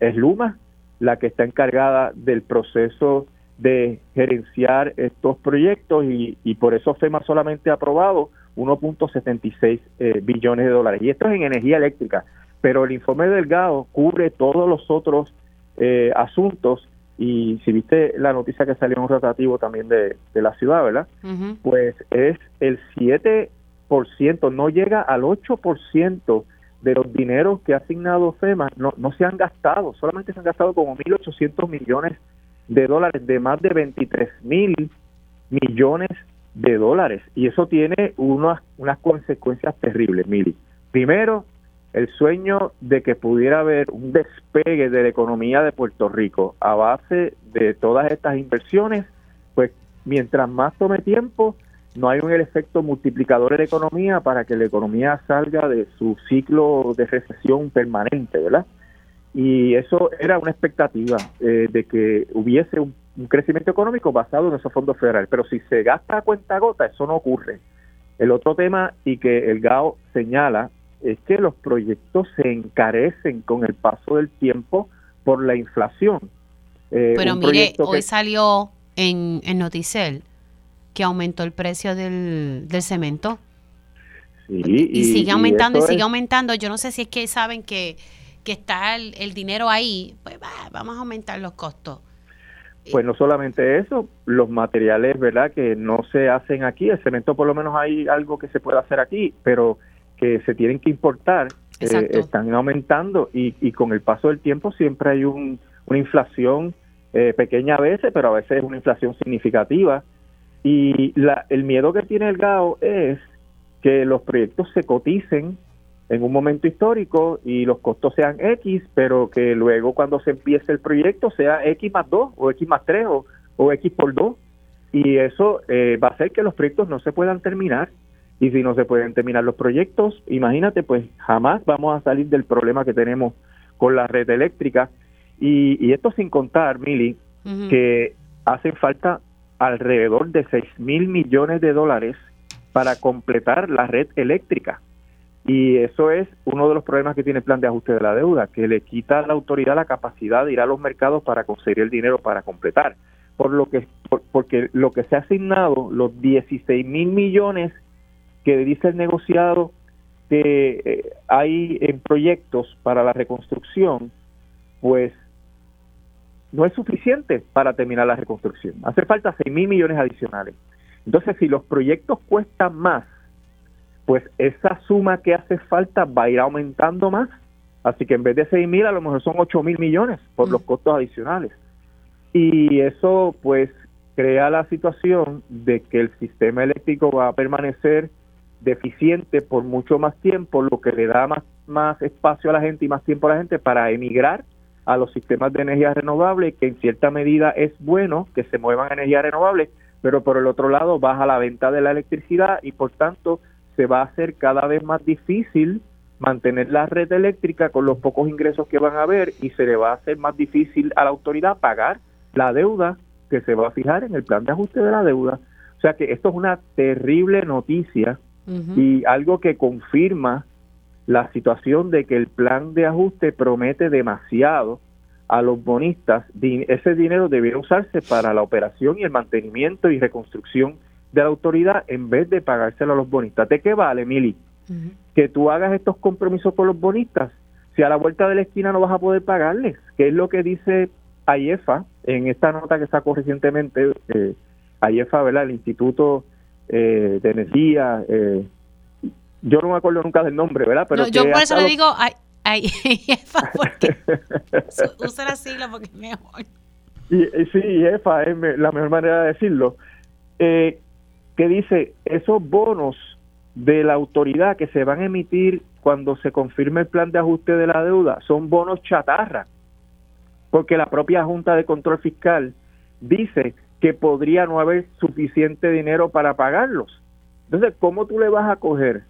es Luma, la que está encargada del proceso de gerenciar estos proyectos y, por eso FEMA solamente ha aprobado 1.76 eh, billones de dólares. Y esto es en energía eléctrica, pero el informe Delgado cubre todos los otros eh, asuntos y si viste la noticia que salió en un rotativo también de, la ciudad, ¿verdad? Pues es el 7 no llega al 8% de los dineros que ha asignado FEMA, no, no se han gastado, solamente se han gastado como 1.800 millones de dólares de más de 23 mil millones de dólares. Y eso tiene unas, unas consecuencias terribles, Mili. Primero, el sueño de que pudiera haber un despegue de la economía de Puerto Rico a base de todas estas inversiones, pues mientras más tome tiempo, no hay un efecto multiplicador en la economía para que la economía salga de su ciclo de recesión permanente, ¿verdad? Y eso era una expectativa eh, de que hubiese un, crecimiento económico basado en esos fondos federales, pero si se gasta a cuenta gota, eso no ocurre. El otro tema y que el GAO señala es que los proyectos se encarecen con el paso del tiempo por la inflación. Eh, pero mire, hoy salió en, en Noticel que aumentó el precio del, del cemento. y, sigue aumentando y, sigue aumentando. Yo no sé si es que saben que, que está el, dinero ahí, pues vamos a aumentar los costos. Pues no solamente eso, los materiales, ¿verdad? Que no se hacen aquí, el cemento por lo menos hay algo que se puede hacer aquí, pero que se tienen que importar, eh, están aumentando y, y con el paso del tiempo siempre hay un, una inflación eh, pequeña a veces, pero a veces es una inflación significativa y la, el miedo que tiene el GAO es que los proyectos se coticen en un momento histórico y los costos sean X, pero que luego cuando se empiece el proyecto sea X más 2 o X más 3 o, X por 2. Y eso eh, va a hacer que los proyectos no se puedan terminar. Y si no se pueden terminar los proyectos, imagínate, pues jamás vamos a salir del problema que tenemos con la red eléctrica. Y, esto sin contar, Mili, que hacen falta alrededor de 6 mil millones de dólares para completar la red eléctrica. Y eso es uno de los problemas que tiene el plan de ajuste de la deuda, que le quita a la autoridad la capacidad de ir a los mercados para conseguir el dinero para completar. Por lo que, porque lo que se ha asignado, los 16 mil millones que dice el negociado que eh, hay en proyectos para la reconstrucción, pues no es suficiente para terminar la reconstrucción. Hace falta 6 mil millones adicionales. Entonces, si los proyectos cuestan más, pues esa suma que hace falta va a ir aumentando más. Así que en vez de 6 mil, a lo mejor son 8 mil millones por los mm. costos adicionales. Y eso, pues, crea la situación de que el sistema eléctrico va a permanecer deficiente por mucho más tiempo, lo que le da más, más espacio a la gente y más tiempo a la gente para emigrar a los sistemas de energía renovable, que en cierta medida es bueno que se muevan energías renovables, pero por el otro lado baja la venta de la electricidad y por tanto se va a hacer cada vez más difícil mantener la red eléctrica con los pocos ingresos que van a haber y se le va a hacer más difícil a la autoridad pagar la deuda que se va a fijar en el plan de ajuste de la deuda. O sea que esto es una terrible noticia y algo que confirma la situación de que el plan de ajuste promete demasiado a los bonistas. Ese dinero debiera usarse para la operación y el mantenimiento y reconstrucción de la autoridad en vez de pagárselo a los bonistas. ¿De qué vale, Mili? Que tú hagas estos compromisos con los bonistas si a la vuelta de la esquina no vas a poder pagarles, que es lo que dice AIEFA en esta nota que sacó recientemente, eh, AIEFA, ¿verdad? El Instituto eh, de Energía, eh, yo no me acuerdo nunca del nombre, ¿verdad? Pero yo por eso le digo AIEFA, porque usa la sigla porque es mejor. Y, sí, IEFA es la mejor manera de decirlo. Eh, que dice, esos bonos de la autoridad que se van a emitir cuando se confirme el plan de ajuste de la deuda son bonos chatarra, porque la propia Junta de Control Fiscal dice que podría no haber suficiente dinero para pagarlos. Entonces, ¿cómo tú le vas a coger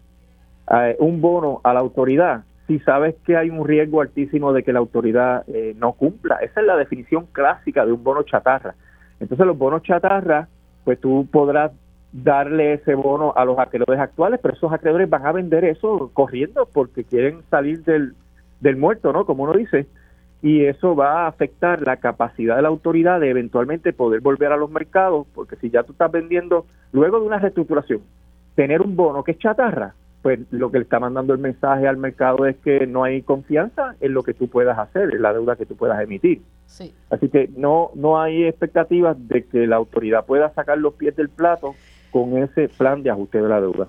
eh, un bono a la autoridad si sabes que hay un riesgo altísimo de que la autoridad eh, no cumpla? Esa es la definición clásica de un bono chatarra. Entonces, los bonos chatarra, pues tú podrás darle ese bono a los acreedores actuales, pero esos acreedores van a vender eso corriendo porque quieren salir del, del muerto, ¿no? Como uno dice y eso va a afectar la capacidad de la autoridad de eventualmente poder volver a los mercados, porque si ya tú estás vendiendo luego de una reestructuración, tener un bono que es chatarra, pues lo que le está mandando el mensaje al mercado es que no hay confianza en lo que tú puedas hacer, en la deuda que tú puedas emitir. Así que no, no hay expectativas de que la autoridad pueda sacar los pies del plato con ese plan de ajuste de la deuda.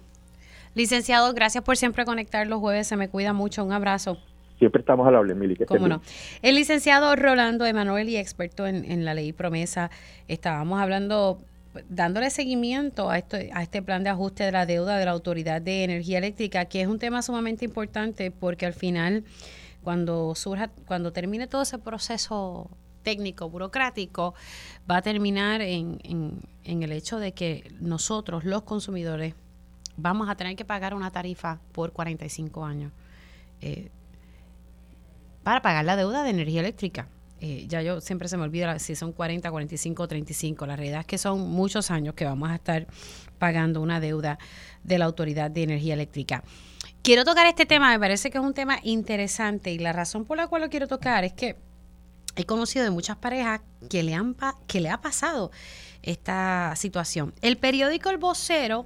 Licenciado, gracias por siempre conectar los jueves, se me cuida mucho, un abrazo siempre estamos al hablar, Mili. ¿Cómo no? El licenciado Rolando Emanuel y experto en, la ley promesa, estábamos hablando dándole seguimiento a, esto, a este plan de ajuste de la deuda de la Autoridad de Energía Eléctrica, que es un tema sumamente importante porque al final, cuando surja, cuando termine todo ese proceso técnico, burocrático, va a terminar en, en el hecho de que nosotros, los consumidores, vamos a tener que pagar una tarifa por 45 años. Eh, para pagar la deuda de energía eléctrica. Eh, ya yo siempre se me olvida si son 40, 45 o 35. La realidad es que son muchos años que vamos a estar pagando una deuda de la Autoridad de Energía Eléctrica. Quiero tocar este tema, me parece que es un tema interesante y la razón por la cual lo quiero tocar es que he conocido de muchas parejas que le, han, que le ha pasado esta situación. El periódico El Vocero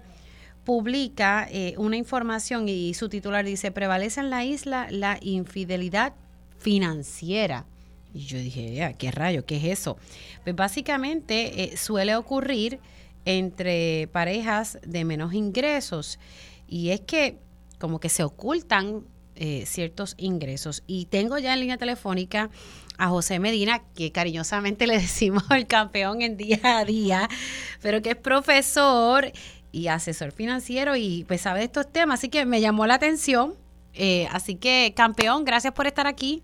publica eh, una información y su titular dice, prevalece en la isla la infidelidad financiera. Y yo dije, ¿qué rayo? ¿Qué es eso? Pues básicamente eh, suele ocurrir entre parejas de menos ingresos y es que como que se ocultan eh, ciertos ingresos. Y tengo ya en línea telefónica a José Medina, que cariñosamente le decimos el campeón en día a día, pero que es profesor y asesor financiero y pues sabe de estos temas. Así que me llamó la atención eh, así que, campeón, gracias por estar aquí.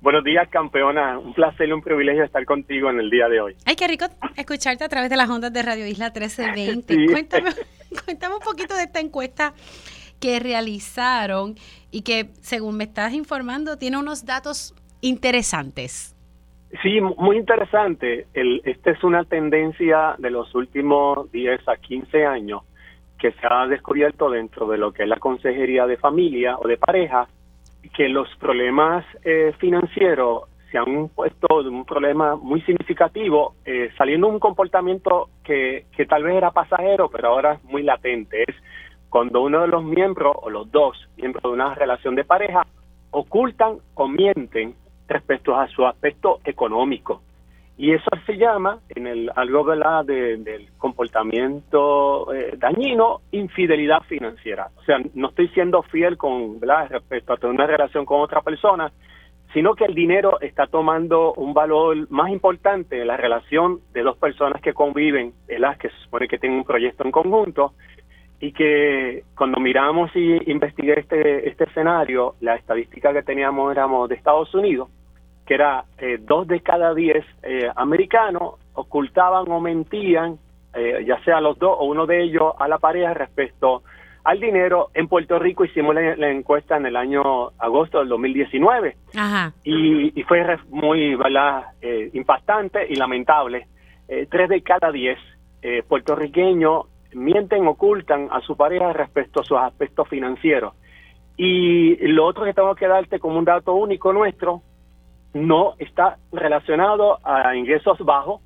Buenos días, campeona. Un placer y un privilegio estar contigo en el día de hoy. Ay, qué rico escucharte a través de las ondas de Radio Isla 1320. Cuéntame, cuéntame un poquito de esta encuesta que realizaron y que, según me estás informando, tiene unos datos interesantes. Sí, muy interesante. El, esta es una tendencia de los últimos 10 a 15 años que se ha descubierto dentro de lo que es la consejería de familia o de pareja, que los problemas eh, financieros se han puesto de un problema muy significativo, eh, saliendo un comportamiento que, que tal vez era pasajero, pero ahora es muy latente. Es cuando uno de los miembros o los dos miembros de una relación de pareja ocultan o mienten respecto a su aspecto económico. Y eso se llama, en el algo ¿verdad? del comportamiento eh, dañino, infidelidad financiera. O sea, no estoy siendo fiel con ¿verdad? respecto a tener una relación con otra persona, sino que el dinero está tomando un valor más importante en la relación de dos personas que conviven, las que se supone que tienen un proyecto en conjunto, y que cuando miramos y investigué este, este escenario, la estadística que teníamos éramos de Estados Unidos, que era eh, dos de cada diez eh, americanos ocultaban o mentían, eh, ya sea los dos o uno de ellos, a la pareja respecto al dinero. En Puerto Rico hicimos la, encuesta en el año agosto del 2019 Y, y, fue muy ¿verdad? impactante y lamentable. tres de cada diez puertorriqueños mienten, ocultan a su pareja respecto a sus aspectos financieros. Y lo otro que tengo que darte como un dato único nuestro, no está relacionado a ingresos bajos.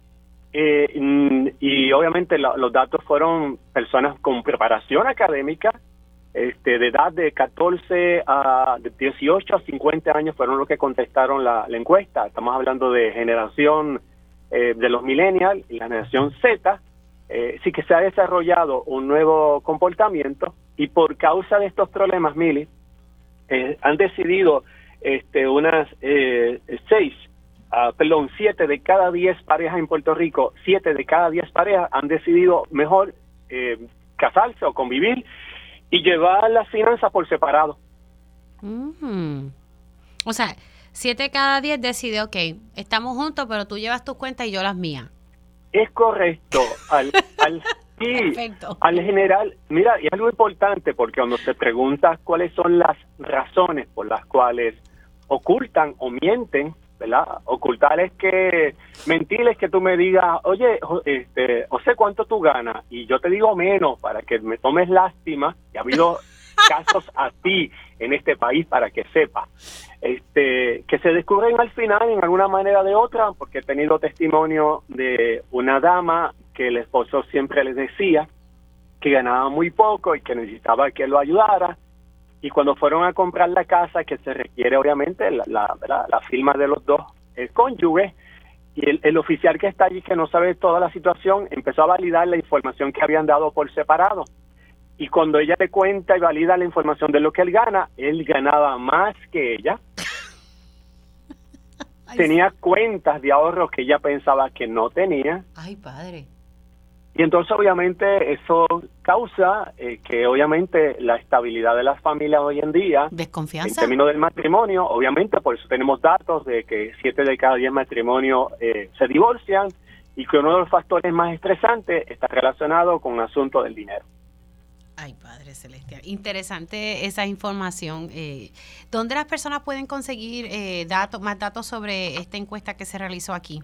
Eh, y obviamente los datos fueron personas con preparación académica, este, de edad de 14 a 18 a 50 años fueron los que contestaron la, encuesta. Estamos hablando de generación eh, de los millennials y la generación Z, eh, sí que se ha desarrollado un nuevo comportamiento y por causa de estos problemas, Mili, eh, han decidido este, unas eh, seis, uh, perdón, siete de cada diez parejas en Puerto Rico, siete de cada diez parejas han decidido mejor eh, casarse o convivir y llevar las finanzas por separado. Mm. O sea, siete de cada diez decide, ok, estamos juntos, pero tú llevas tus cuentas y yo las mías. Es correcto. Al, al, al general, mira, y algo importante porque cuando se pregunta cuáles son las razones por las cuales ocultan o mienten, ¿verdad? Ocultar es que mentir es que tú me digas, oye, este, o sé cuánto tú ganas y yo te digo menos para que me tomes lástima. Y ha habido casos así en este país para que sepa. Este, que se descubren al final en alguna manera de otra, porque he tenido testimonio de una dama que el esposo siempre les decía que ganaba muy poco y que necesitaba que lo ayudara. Y cuando fueron a comprar la casa, que se requiere obviamente la, la, firma de los dos el cónyuges, y el, el, oficial que está allí, que no sabe toda la situación, empezó a validar la información que habían dado por separado y cuando ella le cuenta y valida la información de lo que él gana, él ganaba más que ella. tenía cuentas de ahorros que ella pensaba que no tenía. Ay, padre. Y entonces obviamente eso causa eh, que obviamente la estabilidad de las familias hoy en día, desconfianza, en términos del matrimonio, obviamente por eso tenemos datos de que siete de cada diez matrimonios eh, se divorcian y que uno de los factores más estresantes está relacionado con un asunto del dinero. Ay, Padre Celestial. Interesante esa información. Eh, ¿Dónde las personas pueden conseguir eh, datos, más datos sobre esta encuesta que se realizó aquí?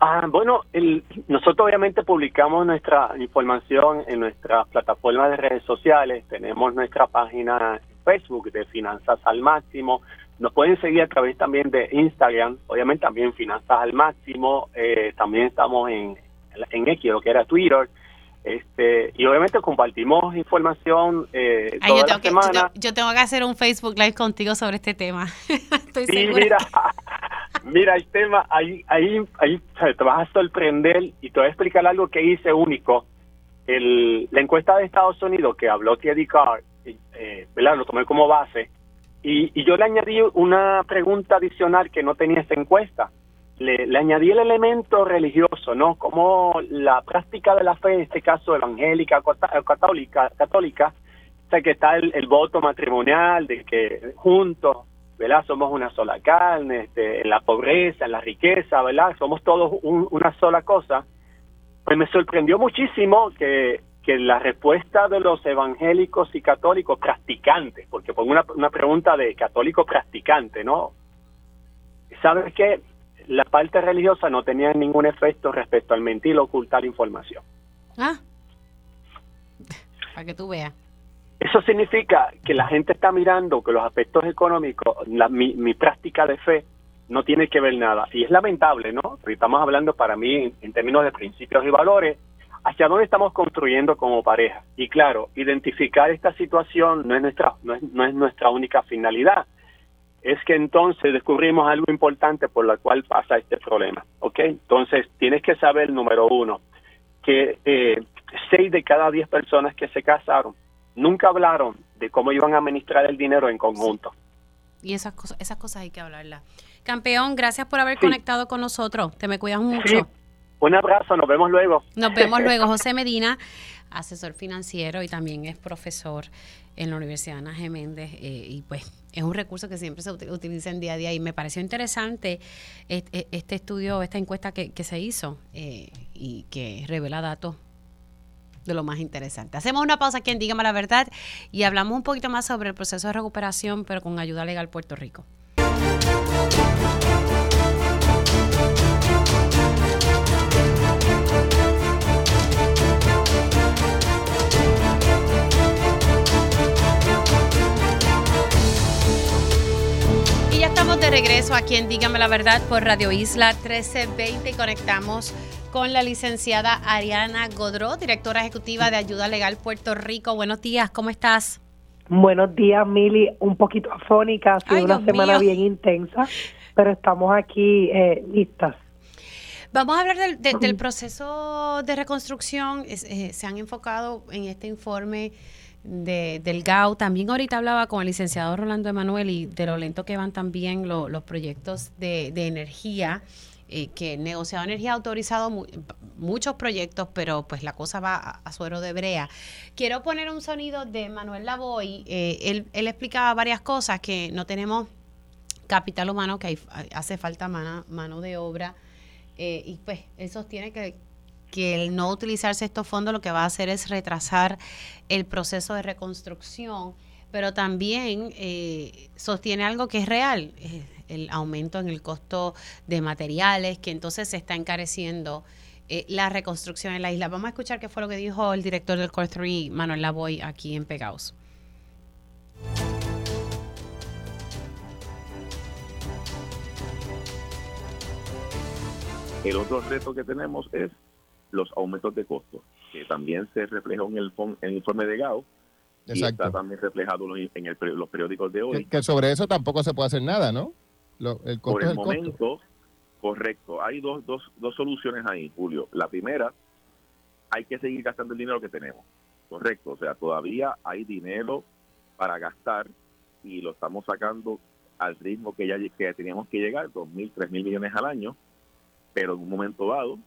Ah, bueno, el, nosotros obviamente publicamos nuestra información en nuestras plataformas de redes sociales. Tenemos nuestra página Facebook de Finanzas al Máximo. Nos pueden seguir a través también de Instagram, obviamente también Finanzas al Máximo. Eh, también estamos en, en X, lo que era Twitter. Este, y obviamente compartimos información eh, toda la semana. yo, tengo que hacer un Facebook Live contigo sobre este tema. Estoy sí, mira, mira el tema, ahí, ahí, ahí te vas a sorprender y te voy a explicar algo que hice único. El, la encuesta de Estados Unidos que habló Teddy Carr, eh, ¿verdad? lo tomé como base, y, y yo le añadí una pregunta adicional que no tenía esa encuesta le, añadí el elemento religioso, ¿no? Como la práctica de la fe, en este caso evangélica, católica, católica, o sea, que está el, voto matrimonial, de que juntos, ¿verdad? Somos una sola carne, este, en la pobreza, en la riqueza, ¿verdad? Somos todos una sola cosa. Pues me sorprendió muchísimo que que la respuesta de los evangélicos y católicos practicantes, porque pongo una, una pregunta de católico practicante, ¿no? ¿Sabes qué? La parte religiosa no tenía ningún efecto respecto al mentir o ocultar información. Ah. Para que tú veas. Eso significa que la gente está mirando que los aspectos económicos, la, mi, mi, práctica de fe, no tiene que ver nada. Y es lamentable, ¿no? Estamos hablando para mí en, en, términos de principios y valores, hacia dónde estamos construyendo como pareja. Y claro, identificar esta situación no es nuestra, no es, no es nuestra única finalidad. Es que entonces descubrimos algo importante por la cual pasa este problema. ¿Ok? Entonces, tienes que saber, número uno, que eh, seis de cada diez personas que se casaron nunca hablaron de cómo iban a administrar el dinero en conjunto. Y esas cosas, esas cosas hay que hablarlas. Campeón, gracias por haber sí. conectado con nosotros. Te me cuidas mucho. Sí. Un abrazo, nos vemos luego. Nos vemos luego. José Medina, asesor financiero y también es profesor en la Universidad Ana Geméndez. Eh, y pues es un recurso que siempre se utiliza en día a día. Y me pareció interesante este, este estudio, esta encuesta que, que se hizo eh, y que revela datos de lo más interesante. Hacemos una pausa aquí en Dígame la Verdad y hablamos un poquito más sobre el proceso de recuperación, pero con ayuda legal Puerto Rico. Y ya estamos de regreso aquí en Dígame la Verdad por Radio Isla 1320 y conectamos con la licenciada Ariana Godró, directora ejecutiva de Ayuda Legal Puerto Rico. Buenos días, ¿cómo estás? Buenos días, Mili. Un poquito afónica, ha sido Ay, una semana mío. bien intensa, pero estamos aquí eh, listas. Vamos a hablar del, de, del proceso de reconstrucción. Es, eh, se han enfocado en este informe de, del GAU. También ahorita hablaba con el licenciado Rolando Emanuel y de lo lento que van también lo, los proyectos de, de energía eh, que negociado energía ha autorizado mu muchos proyectos, pero pues la cosa va a, a, suero de brea. Quiero poner un sonido de Manuel Lavoy. Eh, él, él, explicaba varias cosas, que no tenemos capital humano, que hay, hace falta mano, mano de obra. Eh, y pues él sostiene que, que el no utilizarse estos fondos lo que va a hacer es retrasar el proceso de reconstrucción, pero también eh, sostiene algo que es real. Eh, el aumento en el costo de materiales, que entonces se está encareciendo eh, la reconstrucción en la isla. Vamos a escuchar qué fue lo que dijo el director del Core 3, Manuel Lavoy, aquí en Pegaos. El otro reto que tenemos es los aumentos de costos, que también se reflejó en el, en el informe de GAO, Exacto. y está también reflejado en el, los periódicos de hoy. Que, que, sobre eso tampoco se puede hacer nada, ¿no? Lo, el costo Por el, el momento, costo. correcto. Hay dos, dos, dos soluciones ahí, Julio. La primera, hay que seguir gastando el dinero que tenemos. Correcto. O sea, todavía hay dinero para gastar y lo estamos sacando al ritmo que ya que teníamos que llegar, dos mil, tres mil millones al año, pero en un momento dado,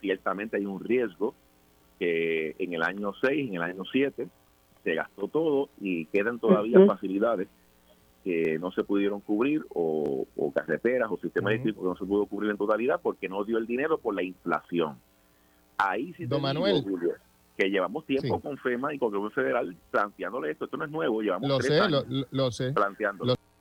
ciertamente hay un riesgo que en el año 6, en el año 7, se gastó todo y quedan todavía uh -huh. facilidades que no se pudieron cubrir o, o carreteras o sistemas uh -huh. eléctricos que no se pudo cubrir en totalidad porque no dio el dinero por la inflación. Ahí sí, Don Manuel, digo, Julio, que llevamos tiempo sí. con FEMA y con el gobierno federal planteándole esto. Esto no es nuevo, llevamos lo tres sé, años lo, lo, sé. planteándolo. Lo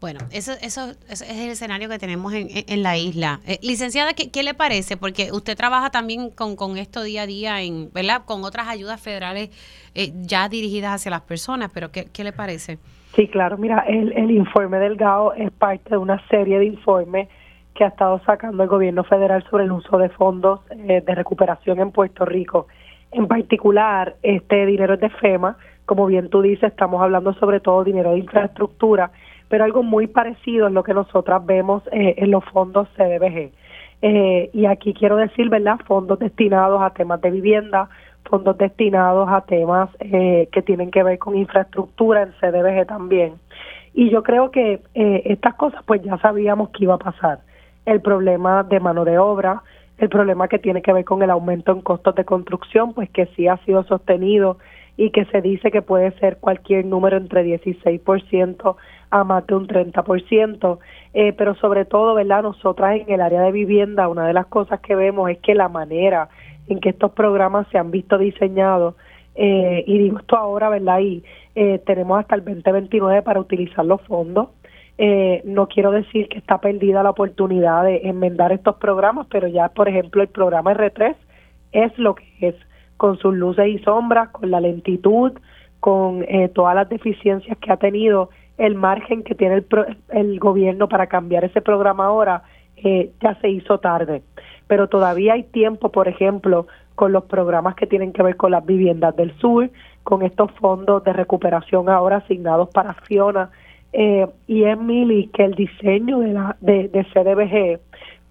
bueno, eso, eso, eso, es el escenario que tenemos en, en la isla. Eh, licenciada, ¿qué, ¿qué, le parece? Porque usted trabaja también con, con esto día a día, en, ¿verdad? Con otras ayudas federales eh, ya dirigidas hacia las personas, pero ¿qué, qué le parece? Sí, claro. Mira, el, el informe del GAO es parte de una serie de informes que ha estado sacando el gobierno federal sobre el uso de fondos eh, de recuperación en Puerto Rico. En particular, este dinero es de FEMA. Como bien tú dices, estamos hablando sobre todo dinero de infraestructura pero algo muy parecido es lo que nosotras vemos eh, en los fondos CDBG. Eh, y aquí quiero decir, ¿verdad? Fondos destinados a temas de vivienda, fondos destinados a temas eh, que tienen que ver con infraestructura en CDBG también. Y yo creo que eh, estas cosas pues ya sabíamos que iba a pasar. El problema de mano de obra, el problema que tiene que ver con el aumento en costos de construcción, pues que sí ha sido sostenido y que se dice que puede ser cualquier número entre 16% a más de un 30%, eh, pero sobre todo, ¿verdad? Nosotras en el área de vivienda, una de las cosas que vemos es que la manera en que estos programas se han visto diseñados. Eh, y digo esto ahora, ¿verdad? Y eh, tenemos hasta el 2029 para utilizar los fondos. Eh, no quiero decir que está perdida la oportunidad de enmendar estos programas, pero ya, por ejemplo, el programa R3 es lo que es, con sus luces y sombras, con la lentitud, con todas las deficiencias que ha tenido, el margen que tiene el, el gobierno para cambiar ese programa ahora, ya se hizo tarde pero todavía hay tiempo, por ejemplo, con los programas que tienen que ver con las viviendas del sur, con estos fondos de recuperación ahora asignados para Fiona. Eh, y es que el diseño de, la, de, de CDBG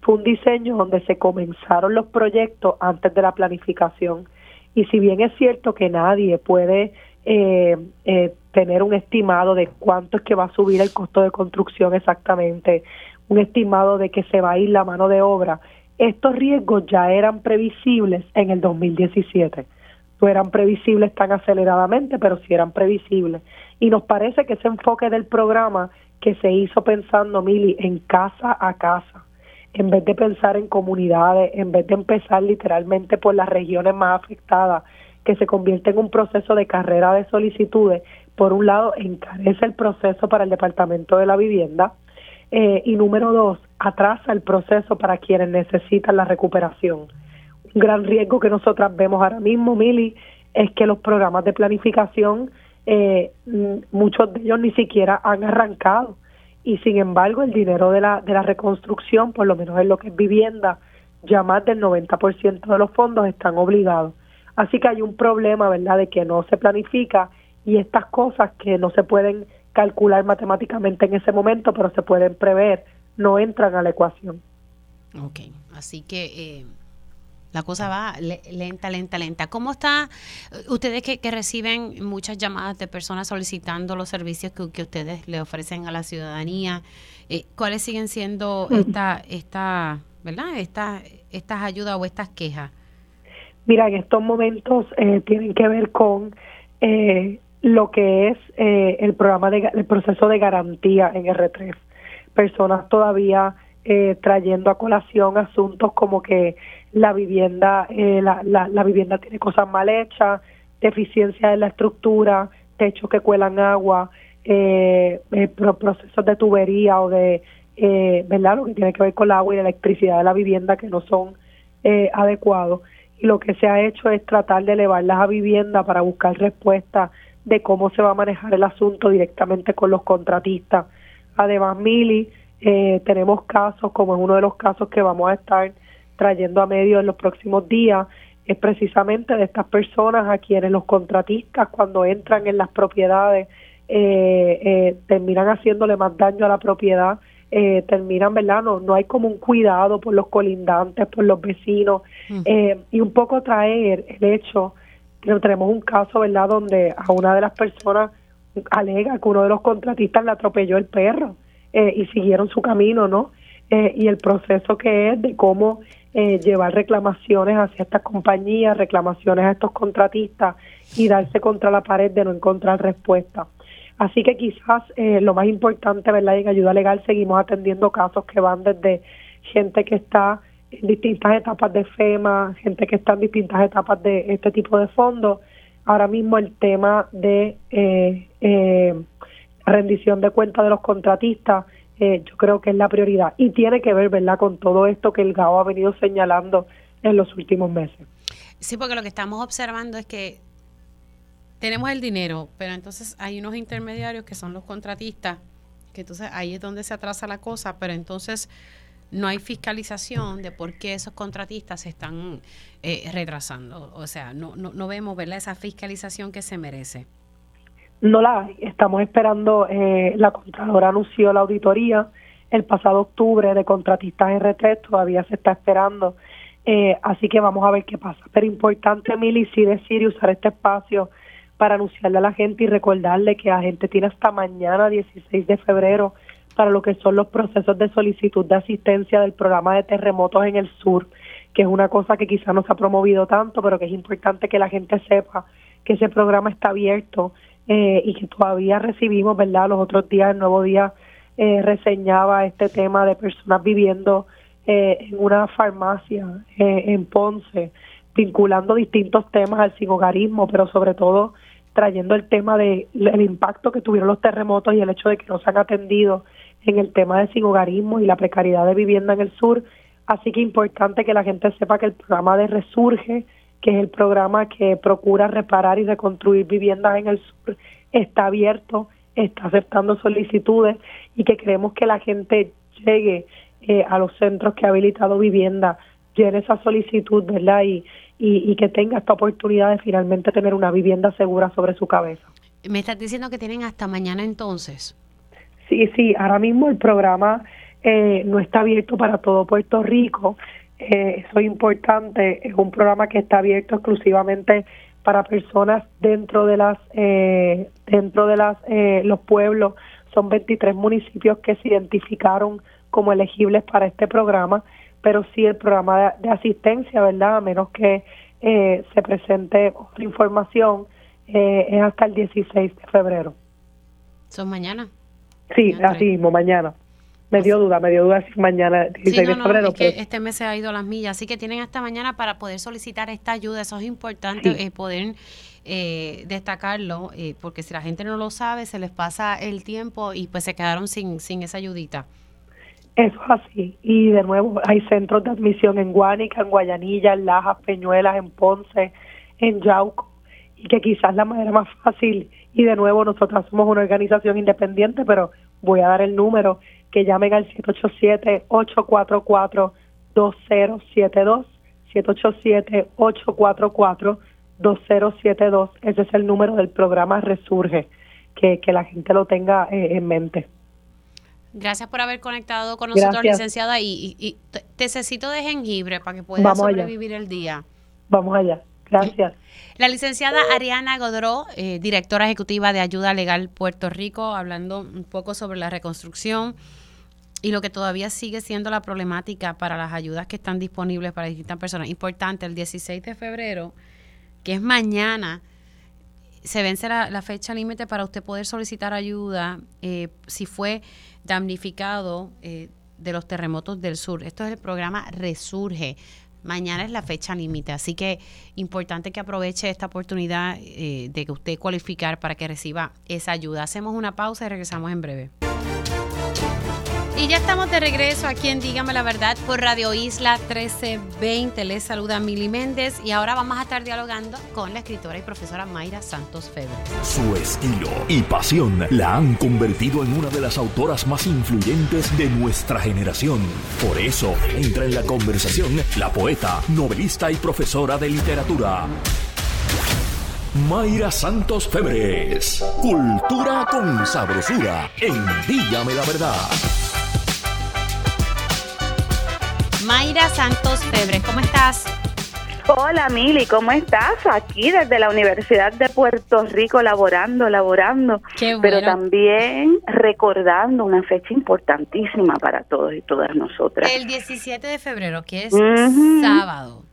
fue un diseño donde se comenzaron los proyectos antes de la planificación. Y si bien es cierto que nadie puede eh, eh, tener un estimado de cuánto es que va a subir el costo de construcción exactamente, un estimado de que se va a ir la mano de obra, estos riesgos ya eran previsibles en el 2017. No eran previsibles tan aceleradamente, pero sí eran previsibles. Y nos parece que ese enfoque del programa que se hizo pensando, Mili, en casa a casa, en vez de pensar en comunidades, en vez de empezar literalmente por las regiones más afectadas, que se convierte en un proceso de carrera de solicitudes, por un lado encarece el proceso para el Departamento de la Vivienda eh, y número dos, atrasa el proceso para quienes necesitan la recuperación. Un gran riesgo que nosotras vemos ahora mismo, Mili, es que los programas de planificación, eh, muchos de ellos ni siquiera han arrancado y sin embargo el dinero de la, de la reconstrucción, por lo menos en lo que es vivienda, ya más del 90% de los fondos están obligados. Así que hay un problema, ¿verdad?, de que no se planifica y estas cosas que no se pueden calcular matemáticamente en ese momento, pero se pueden prever no entran a la ecuación. Ok, así que eh, la cosa va lenta, lenta, lenta. ¿Cómo está? Ustedes que, reciben muchas llamadas de personas solicitando los servicios que, ustedes le ofrecen a la ciudadanía, eh, ¿cuáles siguen siendo esta, esta, ¿verdad? Esta, estas ayudas o estas quejas? Mira, en estos momentos eh, tienen que ver con lo que es el programa de el proceso de garantía en R3 personas todavía eh, trayendo a colación asuntos como que la vivienda eh, la, la, vivienda tiene cosas mal hechas deficiencia en la estructura techos que cuelan agua eh, eh procesos de tubería o de verdad lo que tiene que ver con el agua y la electricidad de la vivienda que no son adecuados. Y lo que se ha hecho es tratar de elevarlas a vivienda para buscar respuestas de cómo se va a manejar el asunto directamente con los contratistas. Además, Mili, eh, tenemos casos, como en uno de los casos que vamos a estar trayendo a medio en los próximos días, es precisamente de estas personas a quienes los contratistas cuando entran en las propiedades eh, eh, terminan haciéndole más daño a la propiedad, terminan, ¿verdad? No, no hay como un cuidado por los colindantes, por los vecinos. Y un poco traer el hecho, tenemos un caso, ¿verdad? Donde a una de las personas alega que uno de los contratistas le atropelló el perro eh, y siguieron su camino, ¿no? Eh, y el proceso que es de cómo eh, llevar reclamaciones hacia estas compañías, reclamaciones a estos contratistas y darse contra la pared de no encontrar respuesta. Así que quizás lo más importante, ¿verdad? En ayuda legal seguimos atendiendo casos que van desde gente que está distintas etapas de FEMA, gente que está en distintas etapas de este tipo de fondos, ahora mismo el tema de eh, eh, rendición de cuentas de los contratistas, eh, yo creo que es la prioridad y tiene que ver, ¿verdad?, con todo esto que el GAO ha venido señalando en los últimos meses. Sí, porque lo que estamos observando es que tenemos el dinero, pero entonces hay unos intermediarios que son los contratistas, que entonces ahí es donde se atrasa la cosa, pero entonces no hay fiscalización de por qué esos contratistas se están eh, retrasando. O sea, no, no, no vemos ¿verdad? esa fiscalización que se merece. No la hay. Estamos esperando, eh, la Contralora anunció la auditoría el pasado octubre de contratistas RT, todavía se está esperando. Eh, así que vamos a ver qué pasa. Pero importante, Mili, sí decir y usar este espacio para anunciarle a la gente y recordarle que la gente tiene hasta mañana, 16 de febrero, para lo que son los procesos de solicitud de asistencia del programa de terremotos en el sur, que es una cosa que quizá no se ha promovido tanto, pero que es importante que la gente sepa que ese programa está abierto eh, y que todavía recibimos, ¿verdad? Los otros días, el nuevo día eh, reseñaba este tema de personas viviendo eh, en una farmacia en Ponce vinculando distintos temas al sinhogarismo, pero sobre todo trayendo el tema de el impacto que tuvieron los terremotos y el hecho de que no se han atendido en el tema del sinhogarismo y la precariedad de vivienda en el sur. Así que importante que la gente sepa que el programa de Resurge, que es el programa que procura reparar y reconstruir viviendas en el sur, está abierto, está aceptando solicitudes y que queremos que la gente llegue eh, a los centros que ha habilitado vivienda, llene esa solicitud, ¿verdad? Y, y, que tenga esta oportunidad de finalmente tener una vivienda segura sobre su cabeza. Me estás diciendo que tienen hasta mañana entonces. Sí, sí, ahora mismo el programa eh, no está abierto para todo Puerto Rico. Eh, eso es importante, es un programa que está abierto exclusivamente para personas dentro de las eh, dentro de las eh, los pueblos. Son 23 municipios que se identificaron como elegibles para este programa pero sí el programa de, asistencia verdad a menos que eh, se presente otra información es hasta el 16 de febrero. Son mañana sí así mismo mañana me dio duda, me dio duda si mañana, 16 de febrero. que este mes se ha ido las millas, así que tienen hasta mañana para poder solicitar esta ayuda. Eso es importante eh, poder eh, destacarlo, eh, porque si la gente no lo sabe, se les pasa el tiempo y pues se quedaron sin, sin esa ayudita. Eso es así. Y de nuevo, hay centros de admisión en Guánica, en Guayanilla, en Lajas, Peñuelas, en Ponce, en Yauco. Y que quizás la manera más fácil, y de nuevo, nosotros somos una organización independiente, pero voy a dar el número, que llamen al 787-844-2072, 787-844-2072, ese es el número del programa Resurge, que, que la gente lo tenga eh, en mente. Gracias por haber conectado con nosotros, licenciada, y, y, necesito de jengibre para que pueda sobrevivir el día. Vamos allá. Gracias. La licenciada Ariana Godró, eh, directora ejecutiva de Ayuda Legal Puerto Rico, hablando un poco sobre la reconstrucción y lo que todavía sigue siendo la problemática para las ayudas que están disponibles para distintas personas. Importante, el 16 de febrero, que es mañana, se vence la, fecha límite para usted poder solicitar ayuda eh, si fue damnificado eh, de los terremotos del sur. Esto es el programa Resurge. Mañana es la fecha límite, así que importante que aproveche esta oportunidad eh, de que usted cualificar para que reciba esa ayuda. Hacemos una pausa y regresamos en breve. Y ya estamos de regreso aquí en Dígame la Verdad por Radio Isla 1320. Les saluda Mili Méndez y ahora vamos a estar dialogando con la escritora y profesora Mayra Santos Febre. Su estilo y pasión la han convertido en una de las autoras más influyentes de nuestra generación. Por eso entra en la conversación la poeta, novelista y profesora de literatura. Mayra Santos Febres. Cultura con sabrosura en Dígame la Verdad. Mayra Santos Febre, ¿cómo estás? Hola Mili, ¿cómo estás? Aquí desde la Universidad de Puerto Rico laborando, laborando, pero también recordando una fecha importantísima para todos y todas nosotras. El 17 de febrero, que es sábado,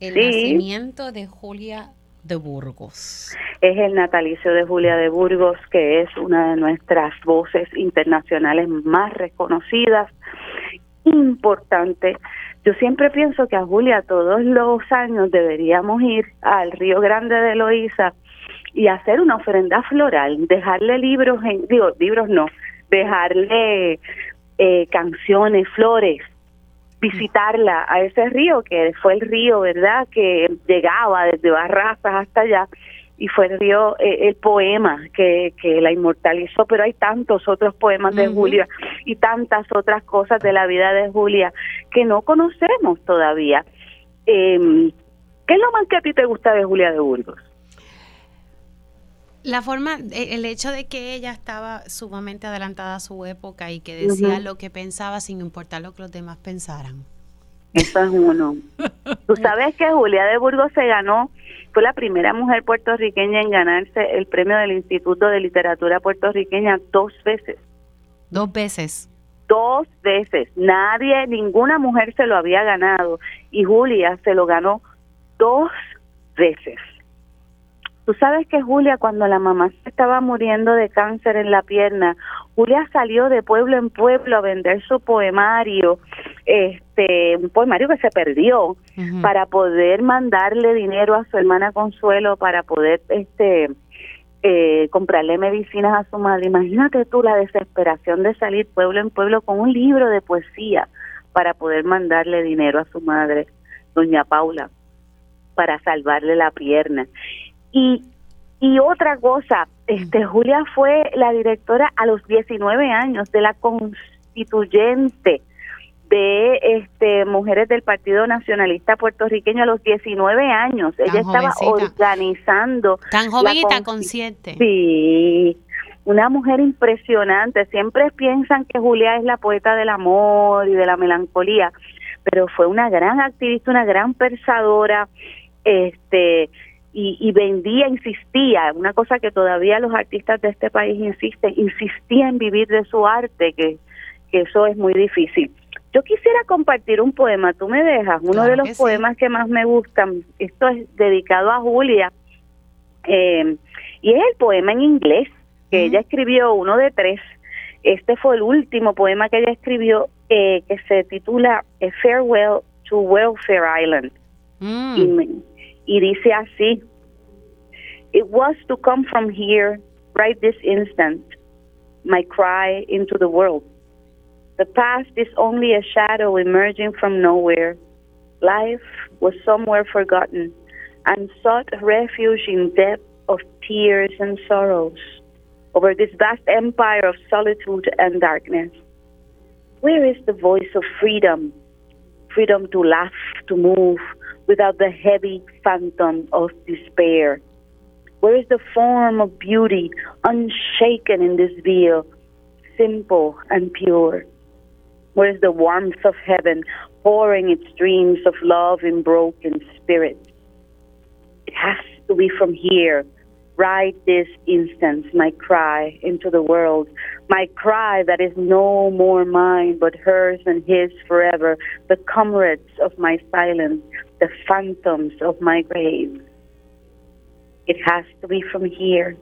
el nacimiento de Julia de Burgos. Es el natalicio de Julia de Burgos, que es una de nuestras voces internacionales más reconocidas importante. Yo siempre pienso que a Julia todos los años deberíamos ir al Río Grande de Loíza y hacer una ofrenda floral, dejarle libros, en, digo, libros no, dejarle eh, canciones, flores, visitarla a ese río que fue el río, ¿verdad? Que llegaba desde Barrazas hasta allá y fue el río, eh, el poema que, que la inmortalizó, pero hay tantos otros poemas de Julia y tantas otras cosas de la vida de Julia que no conocemos todavía. Eh, ¿Qué es lo más que a ti te gusta de Julia de Burgos? La forma, e, el hecho de que ella estaba sumamente adelantada a su época y que decía lo que pensaba sin importar lo que los demás pensaran. Eso es uno. Tú sabes que Julia de Burgos se ganó fue la primera mujer puertorriqueña en ganarse el premio del Instituto de Literatura Puertorriqueña dos veces. Dos veces. Dos veces. Nadie, ninguna mujer se lo había ganado y Julia se lo ganó dos veces. Tú sabes que Julia, cuando la mamá se estaba muriendo de cáncer en la pierna, Julia salió de pueblo en pueblo a vender su poemario, este, este un poemario que se perdió para poder mandarle dinero a su hermana Consuelo para poder este eh, comprarle medicinas a su madre. Imagínate tú la desesperación de salir pueblo en pueblo con un libro de poesía para poder mandarle dinero a su madre, doña Paula, para salvarle la pierna. Y, y otra cosa, este Julia fue la directora a los 19 años de la constituyente de este mujeres del Partido Nacionalista puertorriqueño a los 19 años. Ella estaba organizando. Tan joven y tan consciente. Sí, una mujer impresionante. Siempre piensan que Julia es la poeta del amor y de la melancolía, pero fue una gran activista, una gran pensadora, este y, y vendía, insistía, una cosa que todavía los artistas de este país insisten, insistía en vivir de su arte, que, que eso es muy difícil. Yo quisiera compartir un poema, tú me dejas, uno de los poemas que más me gustan, esto es dedicado a Julia, eh, y es el poema en inglés que ella escribió, uno de tres. Este fue el último poema que ella escribió, eh, que se titula A Farewell to Welfare Island. Mm. Y, y dice así, It was to come from here, right this instant, my cry into the world. The past is only a shadow emerging from nowhere. Life was somewhere forgotten and sought refuge in depth of tears and sorrows over this vast empire of solitude and darkness. Where is the voice of freedom? Freedom to laugh, to move, without the heavy phantom of despair. Where is the form of beauty, unshaken in this veil, simple and pure? Where is the warmth of heaven pouring its streams of love in broken spirits? It has to be from here, right this instant, my cry into the world, my cry that is no more mine but hers and his forever, the comrades of my silence, the phantoms of my grave. It has to be from here,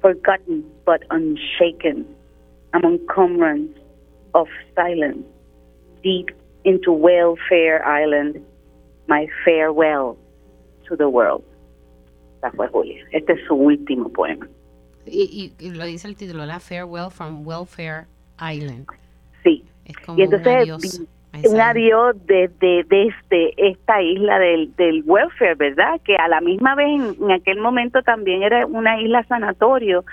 forgotten but unshaken, among comrades of silence, deep into Welfare Island, my farewell to the world. Esta fue Julia. Este es su último poema. Y, y, y lo dice el título, la Farewell from Welfare Island. Sí. Es como y entonces un adiós. un adiós desde desde esta isla del, del welfare, ¿verdad? Que a la misma vez en, en aquel momento también era una isla sanatorio.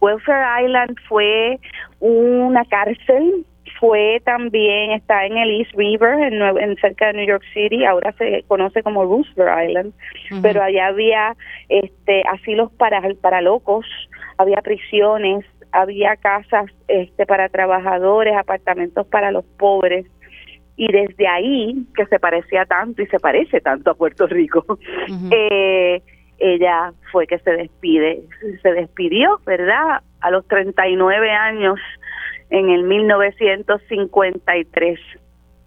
Welfare Island fue una cárcel, fue también, está en el East River, en, cerca de New York City, ahora se conoce como Roosevelt Island, pero allá había este asilos para, para locos, había prisiones, había casas este para trabajadores, apartamentos para los pobres. Y desde ahí que se parecía tanto y se parece tanto a Puerto Rico eh, ella fue que se despide se despidió verdad a los 39 años en el 1953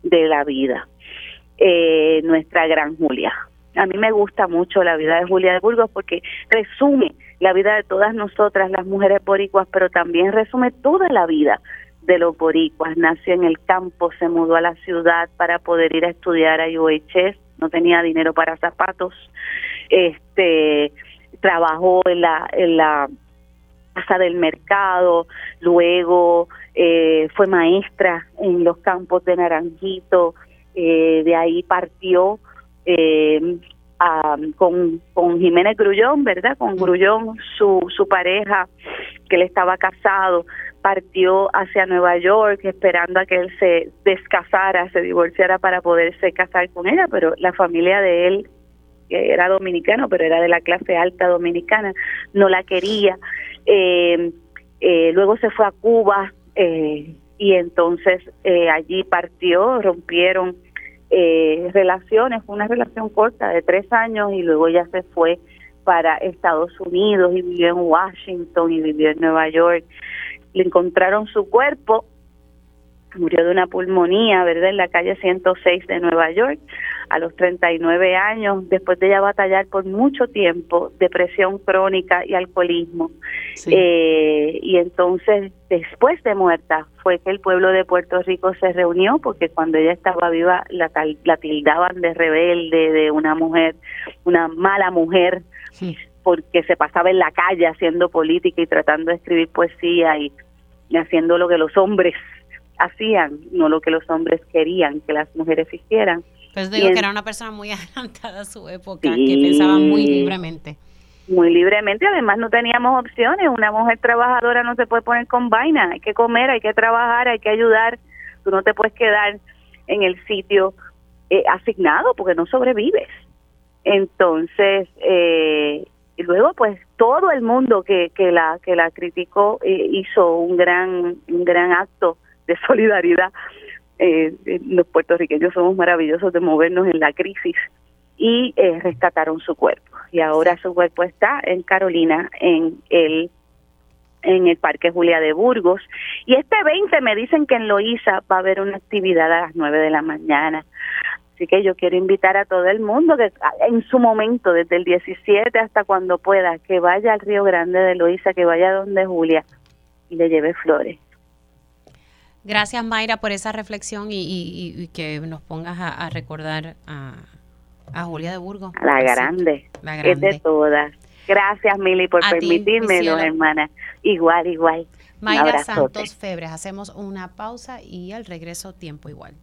de la vida eh, nuestra gran Julia a mí me gusta mucho la vida de Julia de Burgos porque resume la vida de todas nosotras, las mujeres boricuas, pero también resume toda la vida de los boricuas. Nació en el campo, se mudó a la ciudad para poder ir a estudiar a UHS, no tenía dinero para zapatos, este trabajó en la en la casa del mercado, luego eh, fue maestra en los campos de Naranjito, eh, de ahí partió eh, a- con, con Jiménez Grullón, ¿verdad? Con Grullón, su, su pareja, que él estaba casado, partió hacia Nueva York esperando a que él se descasara, se divorciara para poderse casar con ella, pero la familia de él que era dominicano, pero era de la clase alta dominicana, no la quería. Eh, eh, luego se fue a Cuba eh, y entonces eh, allí partió, rompieron eh, relaciones, fue una relación corta de tres años y luego ya se fue para Estados Unidos y vivió en Washington y vivió en Nueva York. Le encontraron su cuerpo murió de una pulmonía, ¿verdad? En la calle 106 de Nueva York a los 39 años, después de ella batallar por mucho tiempo depresión crónica y alcoholismo. Eh, y entonces, después de muerta, fue que el pueblo de Puerto Rico se reunió, porque cuando ella estaba viva la, la tildaban de rebelde, de una mujer, una mala mujer, porque se pasaba en la calle haciendo política y tratando de escribir poesía y haciendo lo que los hombres hacían, no lo que los hombres querían que las mujeres hicieran. Pues digo que era una persona muy adelantada a su época, que pensaba muy libremente. Muy libremente, además no teníamos opciones. Una mujer trabajadora no se puede poner con vaina, hay que comer, hay que trabajar, hay que ayudar. Tú no te puedes quedar en el sitio eh, asignado porque no sobrevives. Entonces, eh, y luego pues todo el mundo que, que la que la criticó eh, hizo un gran un gran acto de solidaridad. Eh, los puertorriqueños somos maravillosos de movernos en la crisis y eh, rescataron su cuerpo. Y ahora su cuerpo está en Carolina en el en el Parque Julia de Burgos. Y este 20 me dicen que en Loíza va a haber una actividad a las 9 de la mañana. Así que yo quiero invitar a todo el mundo que en su momento, desde el 17 hasta cuando pueda, que vaya al Río Grande de Loíza, que vaya donde Julia y le lleve flores. Gracias Mayra por esa reflexión y, que nos pongas a, recordar a, Julia de Burgos. La grande, la grande. Es de todas. Gracias Mili por permitirme, hermana. Igual, igual. Mayra Santos Febres, hacemos una pausa y al regreso tiempo igual.